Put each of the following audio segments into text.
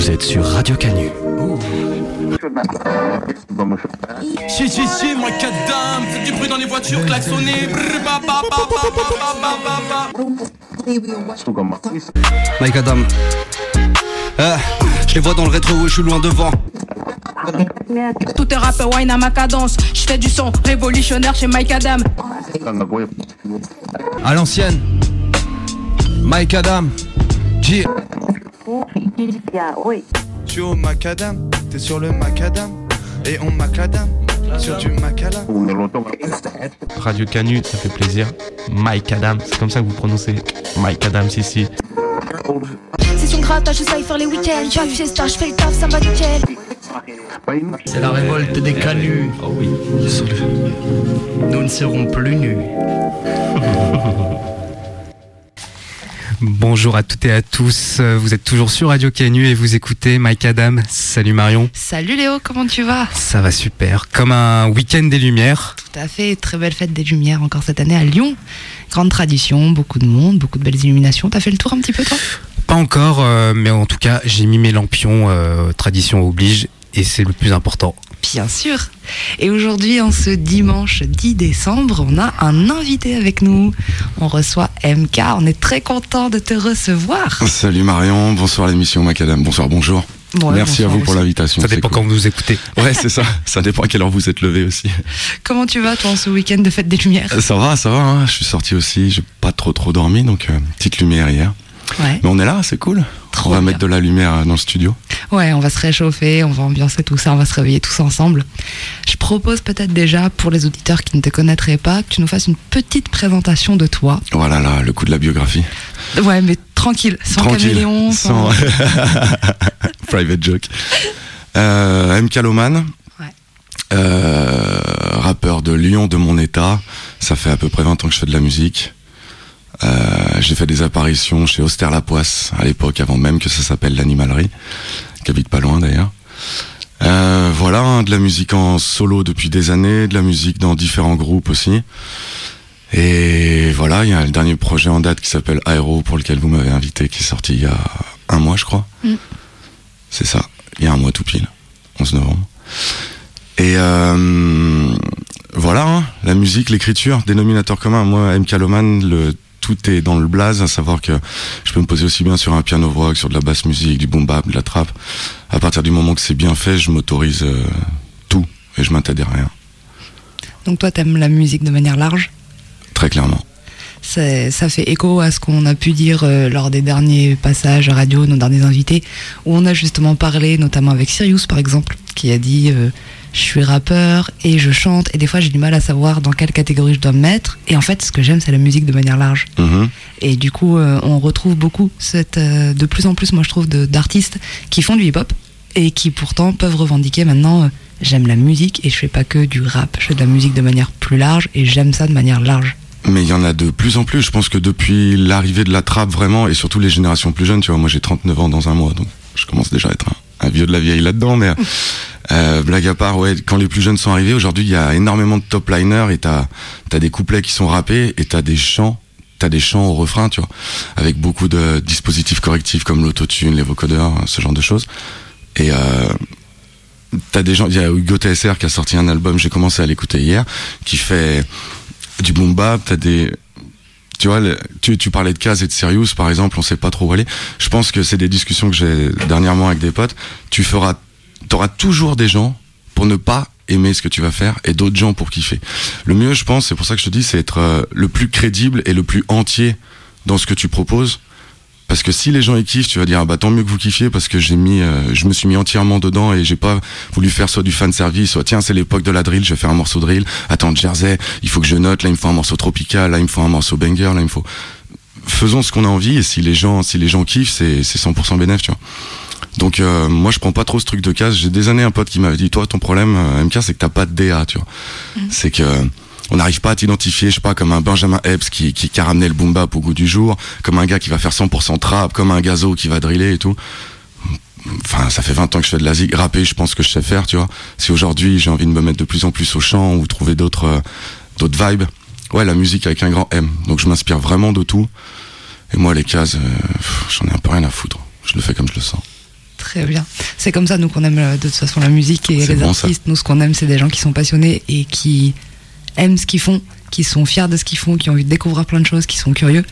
Vous êtes sur Radio Canu. Si, si, si, moi, quatre dames, faites du bruit dans les voitures, klaxonnez. Mike Adam. Euh, je les vois dans le rétro, je suis loin devant. Tout est rap, wine à ma cadence. Je fais du son révolutionnaire chez Mike Adam. À l'ancienne, Mike Adam, G. Tu es au macadam, t'es sur le macadam, et on macadam sur du macala. Radio Canu, ça fait plaisir. Mike Adam, c'est comme ça que vous prononcez Mike Adam, ici. C'est son grattage, je sais faire les week-ends. J'ai une fiesta, je fais le taf, ça me va nickel. C'est la révolte des canuts. Oh oui, Nous ne serons plus nus. Bonjour à toutes et à tous, vous êtes toujours sur Radio Canu et vous écoutez Mike Adam. Salut Marion. Salut Léo, comment tu vas? Ça va super, comme un week-end des Lumières. Tout à fait, très belle fête des Lumières encore cette année à Lyon. Grande tradition, beaucoup de monde, beaucoup de belles illuminations. T'as fait le tour un petit peu toi? Pas encore, euh, mais en tout cas j'ai mis mes lampions, euh, tradition oblige, et c'est le plus important. Bien sûr. Et aujourd'hui, en ce dimanche 10 décembre, on a un invité avec nous. On reçoit MK, on est très content de te recevoir. Salut Marion, bonsoir l'émission Macadam, bonsoir, bonjour. Ouais, Merci à vous pour l'invitation. Ça dépend cool. quand vous nous écoutez. Ouais, c'est ça. Ça dépend à quelle heure vous êtes levé aussi. Comment tu vas toi en ce week-end de fête des Lumières? Ça va, ça va. hein. Je suis sorti aussi. J'ai pas trop trop dormi, donc euh, petite lumière hier. Ouais. Mais on est là, c'est cool. On va mettre de la lumière euh, dans le studio. Ouais, on va se réchauffer, on va ambiancer tout ça, on va se réveiller tous ensemble. Je propose peut-être déjà, pour les auditeurs qui ne te connaîtraient pas, que tu nous fasses une petite présentation de toi. Voilà là, le coup de la biographie. Ouais, mais tranquille, sans Tranquille, caméléon, sans... sans private joke. Euh, MK Loman. Euh, rappeur de Lyon de mon état. Ça fait à peu près 20 ans que je fais de la musique. Euh, j'ai fait des apparitions chez Auster Lapoisse à l'époque, avant même que ça s'appelle l'animalerie, qui habite pas loin d'ailleurs. Euh, voilà, hein, de la musique en solo depuis des années, de la musique dans différents groupes aussi. Et voilà, il y a le dernier projet en date qui s'appelle Aero pour lequel vous m'avez invité, qui est sorti il y a un mois, je crois. Mm. C'est ça, il y a un mois tout pile, 11 novembre. Et euh, voilà, hein, la musique, l'écriture, dénominateur commun. Moi, M. Loman, le tout est dans le blaze, à savoir que je peux me poser aussi bien sur un piano voix que sur de la basse musique, du boom bap, de la trappe. À partir du moment que c'est bien fait, je m'autorise euh, tout et je m'interdis rien, Donc toi, t'aimes la musique de manière large? Très clairement. Ça fait écho à ce qu'on a pu dire euh, lors des derniers passages radio, nos derniers invités, où on a justement parlé, notamment avec Sirius par exemple, qui a dit euh, je suis rappeur et je chante et des fois j'ai du mal à savoir dans quelle catégorie je dois me mettre. Et en fait, ce que j'aime, c'est la musique de manière large. Mhm. Et du coup, euh, on retrouve beaucoup cette, euh, de plus en plus, moi je trouve, d'artistes qui font du hip-hop et qui pourtant peuvent revendiquer maintenant. euh, J'aime la musique et je fais pas que du rap, je fais de la musique de manière plus large et j'aime ça de manière large. Mais il y en a de plus en plus. Je pense que depuis l'arrivée de la trappe, vraiment, et surtout les générations plus jeunes, tu vois, moi j'ai 39 ans dans un mois, donc je commence déjà à être un, un vieux de la vieille là-dedans. Mais euh, blague à part, ouais, quand les plus jeunes sont arrivés, aujourd'hui il y a énormément de top liners et t'as as des couplets qui sont rappés et t'as des chants. T'as des chants au refrain, tu vois, avec beaucoup de dispositifs correctifs comme l'autotune, les vocodeurs, ce genre de choses. Et euh, t'as des gens, il y a Hugo TSR qui a sorti un album, j'ai commencé à l'écouter hier, qui fait du boom bap, t'as des tu vois, tu, tu parlais de Kaz et de Sirius, par exemple, on sait pas trop où aller. Je pense que c'est des discussions que j'ai dernièrement avec des potes. Tu feras, t'auras toujours des gens pour ne pas aimer ce que tu vas faire et d'autres gens pour kiffer. Le mieux, je pense, c'est pour ça que je te dis, c'est être euh, le plus crédible et le plus entier dans ce que tu proposes. Parce que si les gens y kiffent, tu vas dire ah bah tant mieux que vous kiffiez parce que j'ai mis, euh, je me suis mis entièrement dedans et j'ai pas voulu faire soit du fan service, soit tiens c'est l'époque de la drill, je vais faire un morceau drill. Attends Jersey, il faut que je note, là il me faut un morceau tropical, là il me faut un morceau banger, là il me faut. Faisons ce qu'on a envie et si les gens, si les gens kiffent, c'est c'est 100% bénéf, tu vois. Donc euh, moi je prends pas trop ce truc de casse. J'ai des années un pote qui m'avait dit toi ton problème euh, MK c'est que t'as pas de DA, tu vois. C'est que on n'arrive pas à t'identifier, je sais pas, comme un Benjamin Epps qui, qui, qui a ramené le boom bap au goût du jour, comme un gars qui va faire 100% trap, comme un gazo qui va driller et tout. Enfin, ça fait 20 ans que je fais de la zig. Rapper, je pense que je sais faire, tu vois. Si aujourd'hui j'ai envie de me mettre de plus en plus au chant ou trouver d'autres euh, d'autres vibes, ouais, la musique avec un grand M. Donc je m'inspire vraiment de tout. Et moi, les cases, euh, j'en ai un peu rien à foutre. Je le fais comme je le sens. Très bien. C'est comme ça, nous, qu'on aime euh, de toute façon la musique et les bon, ça. artistes. Nous, ce qu'on aime, c'est des gens qui sont passionnés et qui aiment ce qu'ils font, qui sont fiers de ce qu'ils font, qui ont envie de découvrir plein de choses, qui sont curieux.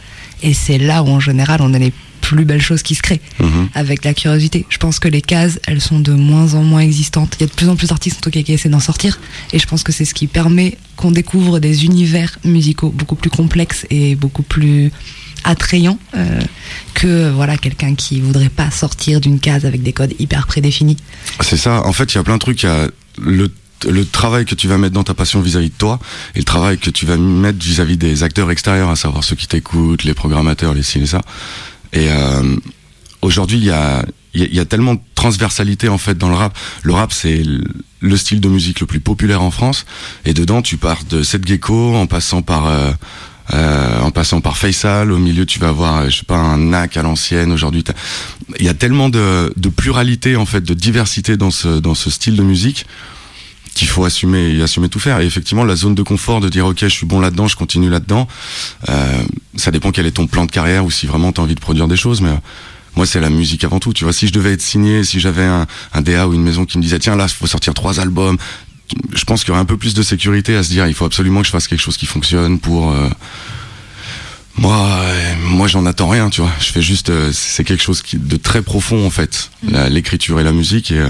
Et c'est là où, en général, on a les plus belles choses qui se créent Mhm. avec la curiosité. Je pense que les cases, elles sont de moins en moins existantes. Il y a de plus en plus d'artistes en tout cas qui essaient d'en sortir. Et je pense que c'est ce qui permet qu'on découvre des univers musicaux beaucoup plus complexes et beaucoup plus attrayants euh, que voilà quelqu'un qui voudrait pas sortir d'une case avec des codes hyper prédéfinis. C'est ça. En fait, il y a plein de trucs. Il y a le, travail que tu vas mettre dans ta passion vis-à-vis de toi et le travail que tu vas mettre vis-à-vis des acteurs extérieurs, à savoir ceux qui t'écoutent, les programmateurs, les ci et ça. Et euh, aujourd'hui, il y a, y, a- tellement de transversalité en fait dans le rap. Le rap, c'est le- le style de musique le plus populaire en France. Et dedans, tu pars de Seth Gecko en passant par euh, euh, en passant par Faisal, au milieu tu vas avoir, euh, je sais pas, un NAC à l'ancienne. Aujourd'hui, il y a tellement de, pluralité en fait, de diversité dans ce style de musique qu'il faut assumer assumer tout faire. Et effectivement, la zone de confort de dire ok, je suis bon là-dedans, je continue là-dedans. euh, ça dépend quel est ton plan de carrière ou si vraiment tu as envie de produire des choses, mais. moi, c'est la musique avant tout. Tu vois, si je devais être signé, si j'avais un, un DA ou une maison qui me disait tiens là, il faut sortir trois albums, je pense qu'il y aurait un peu plus de sécurité à se dire il faut absolument que je fasse quelque chose qui fonctionne pour. euh, moi, euh, moi, j'en attends rien, tu vois. Je fais juste, euh, c'est quelque chose qui, de très profond en fait, la- l'écriture et la musique et, euh,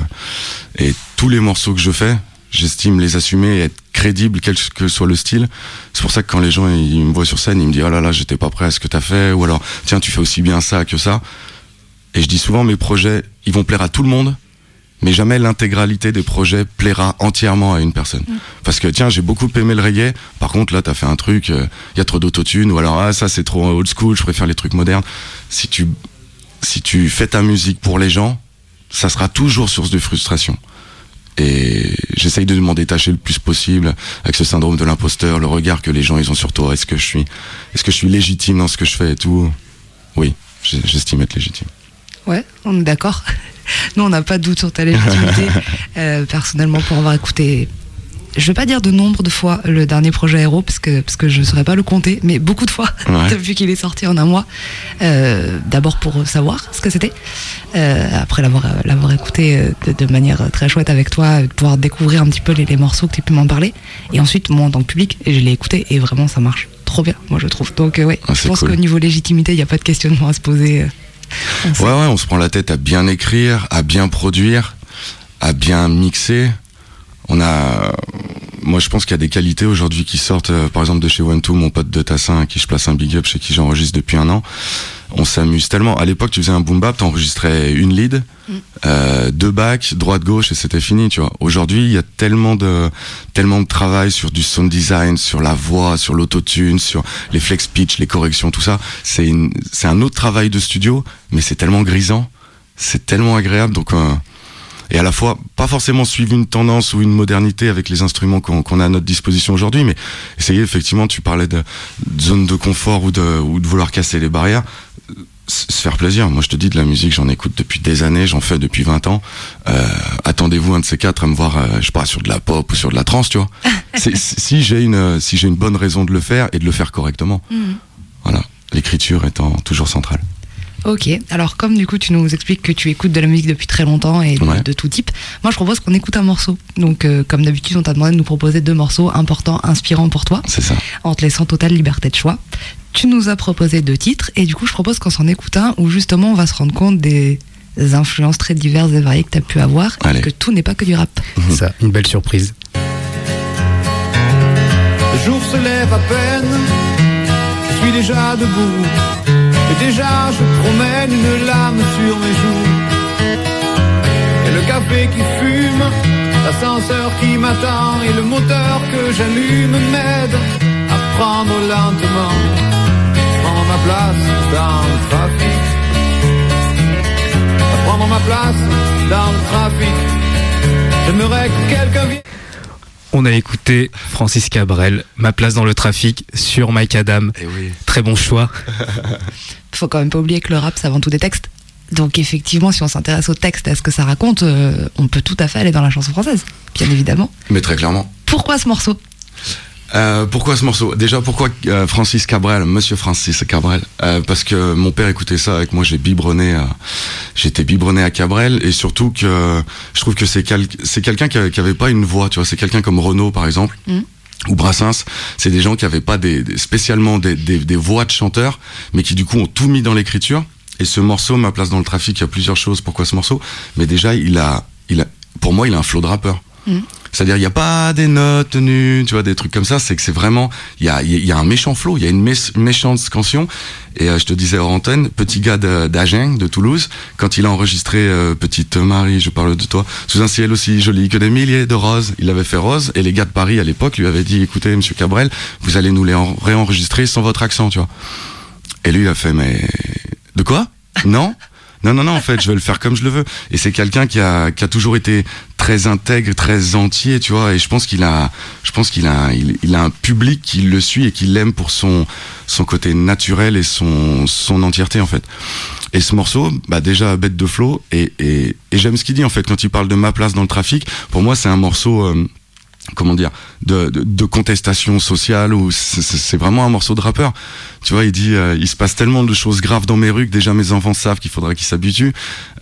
et tous les morceaux que je fais, j'estime les assumer et être crédible quel que soit le style. C'est pour ça que quand les gens ils me voient sur scène, ils me disent oh là là, j'étais pas prêt à ce que t'as fait ou alors tiens, tu fais aussi bien ça que ça. Et je dis souvent mes projets, ils vont plaire à tout le monde, mais jamais l'intégralité des projets plaira entièrement à une personne. Parce que tiens, j'ai beaucoup aimé le reggae, par contre là t'as fait un truc, il y a trop d'autotune, ou alors ah ça c'est trop old school, je préfère les trucs modernes. Si tu, si tu fais ta musique pour les gens, ça sera toujours source de frustration. Et j'essaye de m'en détacher le plus possible avec ce syndrome de l'imposteur, le regard que les gens ils ont sur toi. Est-ce que je suis, est-ce que je suis légitime dans ce que je fais et tout? Oui, j'estime être légitime. Ouais, on est d'accord. Nous, on n'a pas de doute sur ta légitimité. Euh, personnellement, pour avoir écouté, je vais pas dire de nombre de fois le dernier projet Hero, parce que, parce que je ne saurais pas le compter, mais beaucoup de fois, Ouais. depuis qu'il est sorti en un mois. Euh, D'abord pour savoir ce que c'était, euh, après l'avoir écouté de, de manière très chouette avec toi, de pouvoir découvrir un petit peu les, les morceaux que tu pu m'en parler. Et ensuite, moi, en tant que public, je l'ai écouté, et vraiment, ça marche trop bien, moi, je trouve. Donc, ouais, Ah, je pense cool. qu'au niveau légitimité, il n'y a pas de questionnement à se poser. Ouais, ouais, on se prend la tête à bien écrire, à bien produire, à bien mixer. On a, moi, je pense qu'il y a des qualités aujourd'hui qui sortent, euh, par exemple, de chez One Two, mon pote de Tassin, à qui je place un big up, chez qui j'enregistre depuis un an. On s'amuse tellement. À l'époque, tu faisais un boom bap, t'enregistrais une lead, euh, deux bacs, droite gauche, et c'était fini, tu vois. Aujourd'hui, il y a tellement de, tellement de travail sur du sound design, sur la voix, sur l'autotune, sur les flex pitch, les corrections, tout ça. C'est une- c'est un autre travail de studio, mais c'est tellement grisant, c'est tellement agréable, donc. euh, et à la fois pas forcément suivre une tendance ou une modernité avec les instruments qu'on a à notre disposition aujourd'hui, mais essayer effectivement, tu parlais de, de zone de confort ou de, ou de vouloir casser les barrières, se faire plaisir. Moi je te dis de la musique, j'en écoute depuis des années, j'en fais depuis 20 ans. Euh, Attendez-vous un de ces quatre à me voir, euh, je sais pas, sur de la pop ou sur de la trance, tu vois. Si j'ai une, si j'ai une bonne raison de le faire et de le faire correctement. Mhm. Voilà, l'écriture étant toujours centrale. Ok, alors comme du coup tu nous expliques que tu écoutes de la musique depuis très longtemps et de, Ouais. de tout type, moi je propose qu'on écoute un morceau. Donc euh, comme d'habitude on t'a demandé de nous proposer deux morceaux importants, inspirants pour toi, C'est ça. en te laissant totale liberté de choix. Tu nous as proposé deux titres et du coup je propose qu'on s'en écoute un où justement on va se rendre compte des influences très diverses et variées que tu as pu avoir Allez. et que tout n'est pas que du rap. Ça, une belle surprise. Le jour se lève à peine, je suis déjà debout. Et déjà je promène une lame sur mes joues. Et le café qui fume, l'ascenseur qui m'attend et le moteur que j'allume m'aide à prendre lentement. Prendre ma place dans le trafic. Prendre ma place dans le trafic. J'aimerais que quelqu'un vienne. On a écouté Francis Cabrel, Ma place dans le trafic, sur Mike Adam. Et oui. Très bon choix. Faut quand même pas oublier que le rap c'est avant tout des textes. Donc effectivement si on s'intéresse au texte et à ce que ça raconte, euh, on peut tout à fait aller dans la chanson française, bien évidemment. Mais très clairement. Pourquoi ce morceau? Euh, pourquoi ce morceau? Déjà, pourquoi euh, Francis Cabrel, Monsieur Francis Cabrel? Euh, Parce que mon père écoutait ça avec moi, j'ai biberonné, à, j'étais biberonné à Cabrel, et surtout que je trouve que c'est quel- c'est quelqu'un qui, qui avait pas une voix, tu vois. C'est quelqu'un comme Renaud, par exemple. Mm. Ou Brassens, c'est des gens qui avaient pas des, des- spécialement des, des, des voix de chanteurs, mais qui du coup ont tout mis dans l'écriture. Et ce morceau, ma place dans le trafic, il y a plusieurs choses. Pourquoi ce morceau Mais déjà, il a, il a, pour moi, il a un flow de rappeur. Mm. C'est-à-dire, il n'y a pas des notes tenues, tu vois, des trucs comme ça. C'est que c'est vraiment, il y a, y a un méchant flow, il y a une mé- méchante scansion. Et euh, je te disais hors petit gars de- d'Agen, de Toulouse, quand il a enregistré euh, Petite Marie, je parle de toi, sous un ciel aussi joli que des milliers de roses, il avait fait rose. Et les gars de Paris à l'époque lui avaient dit, écoutez, Monsieur Cabrel, vous allez nous les en- réenregistrer sans votre accent, tu vois. Et lui, il a fait, mais de quoi? Non? Non, non, non, en fait, je vais le faire comme je le veux. Et c'est quelqu'un qui a, qui a toujours été très intègre, très entier, tu vois. Et je pense qu'il a, je pense qu'il a, il, a un public qui le suit et qui l'aime pour son, son côté naturel et son, son entièreté, en fait. Et ce morceau, bah déjà bête de flow. Et, et, et j'aime ce qu'il dit, en fait, quand il parle de ma place dans le trafic. Pour moi, c'est un morceau. euh, comment dire de, de, de contestation sociale ou c'est- vraiment un morceau de rappeur tu vois il dit euh, il se passe tellement de choses graves dans mes rues que déjà mes enfants savent qu'il faudra qu'ils s'habituent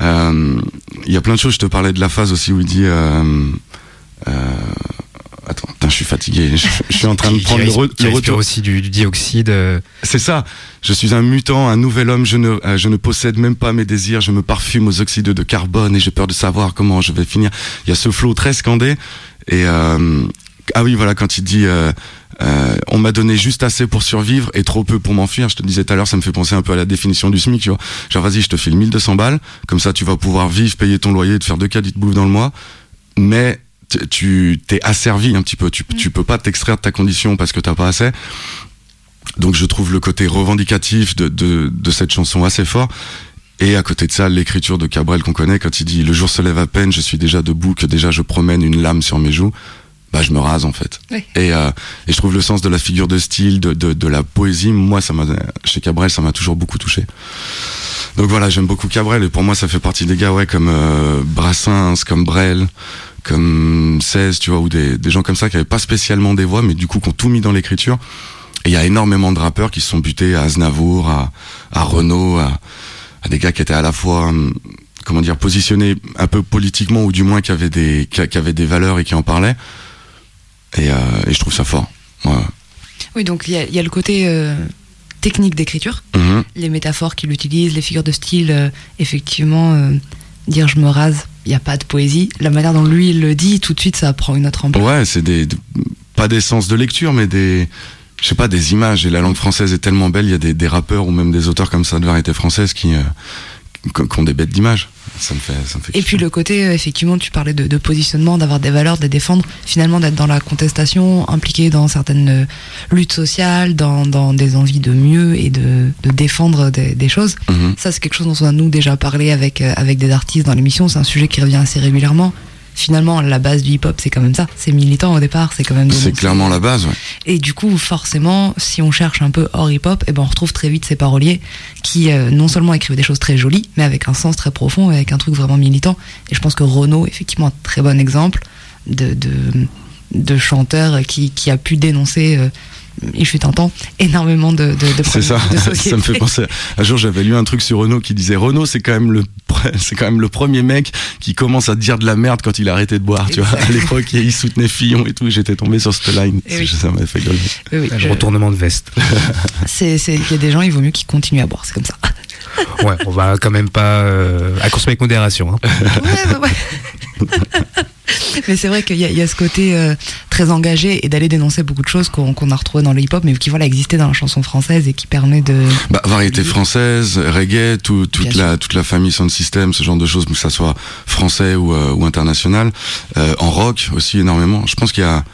Euh, il y a plein de choses je te parlais de la phase aussi où il dit euh, euh, attends putain, je suis fatigué je, je suis en train de prendre le, re- le retour aussi du, du dioxyde. euh, c'est ça. Je suis un mutant, un nouvel homme. Je ne, je ne possède même pas mes désirs. Je me parfume aux oxydes de carbone et j'ai peur de savoir comment je vais finir. Il y a ce flow très scandé. Et euh, ah oui, voilà, quand il dit euh, euh, on m'a donné juste assez pour survivre et trop peu pour m'enfuir. Je te disais tout à l'heure, ça me fait penser un peu à la définition du SMIC. Tu vois, genre vas-y, je te file 1200 balles. Comme ça, tu vas pouvoir vivre, payer ton loyer, te faire deux caddies de bouffe dans le mois. Mais tu t'es asservi un petit peu. Tu, tu peux pas t'extraire de ta condition parce que t'as pas assez. Donc je trouve le côté revendicatif de, de, de cette chanson assez fort. Et à côté de ça, l'écriture de Cabrel qu'on connaît, quand il dit Le jour se lève à peine, je suis déjà debout, que déjà je promène une lame sur mes joues, bah je me rase en fait. Oui. Et, euh, et je trouve le sens de la figure de style, de, de, de la poésie, moi, ça m'a, chez Cabrel, ça m'a toujours beaucoup touché. Donc voilà, j'aime beaucoup Cabrel, et pour moi, ça fait partie des gars, ouais, comme euh, Brassens, comme Brel, comme 16, tu vois, ou des, des gens comme ça qui avaient pas spécialement des voix, mais du coup, qui ont tout mis dans l'écriture. Et il y a énormément de rappeurs qui se sont butés à Aznavour, à, à Renault, à, à des gars qui étaient à la fois, hum, comment dire, positionnés un peu politiquement, ou du moins qui avaient des, qui, qui avaient des valeurs et qui en parlaient. Et, euh, et je trouve ça fort. Ouais. Oui, donc il y, a- il y a le côté euh, technique d'écriture, Mhm. les métaphores qu'il utilise, les figures de style, euh, effectivement, dire je me rase, il n'y a pas de poésie. La manière dont lui il le dit, tout de suite, ça prend une autre ampleur. Ouais, c'est des, des- pas des sens de lecture, mais des, je sais pas, des images. Et la langue française est tellement belle, il y a des, des rappeurs ou même des auteurs comme ça de variété française qui, euh, qui ont des bêtes d'images. Ça me fait, ça me fait Et puis le côté, euh, effectivement, tu parlais de, de positionnement, d'avoir des valeurs, de les défendre, finalement d'être dans la contestation, impliqué dans certaines euh, luttes sociales, dans, dans des envies de mieux et de, de défendre des, des choses. Mhm. Ça, c'est quelque chose dont on a nous déjà parlé avec, euh, avec des artistes dans l'émission. C'est un sujet qui revient assez régulièrement. Finalement, la base du hip-hop, c'est quand même ça. C'est militant au départ, c'est quand même. C'est clairement la base, ouais. Et du coup, forcément, si on cherche un peu hors hip-hop, eh ben on retrouve très vite ces paroliers qui euh, non seulement écrivent des choses très jolies, mais avec un sens très profond et avec un truc vraiment militant. Et je pense que Renaud, effectivement, un très bon exemple de, de, de chanteur qui, qui a pu dénoncer, euh, il fut un temps, énormément de, de, de C'est ça. problèmes de société. ça me fait penser. Un jour, j'avais lu un truc sur Renault qui disait Renault, c'est quand même le, c'est quand même le premier mec qui commence à dire de la merde quand il a arrêté de boire. Tu vois, à l'époque, il soutenait Fillon et tout. J'étais tombé sur cette line. Eh oui. Ça m'a fait gueuler. Oui, oui, je- retournement de veste. c'est, c'est, il y a des gens, il vaut mieux qu'ils continuent à boire, c'est comme ça. Ouais, on va quand même pas euh, à consommer avec modération. Hein. Ouais, ouais, ouais. mais c'est vrai qu'il y, a- il y a ce côté euh, très engagé et d'aller dénoncer beaucoup de choses qu'on a retrouvées dans le hip-hop, mais qui voilà existaient dans la chanson française et qui permet de. Bah, variété française, reggae, tout- toute Bien la toute la famille sound system, ce genre de choses, que ça soit français ou, euh, ou international. Euh, en rock aussi énormément. Je pense qu'il y a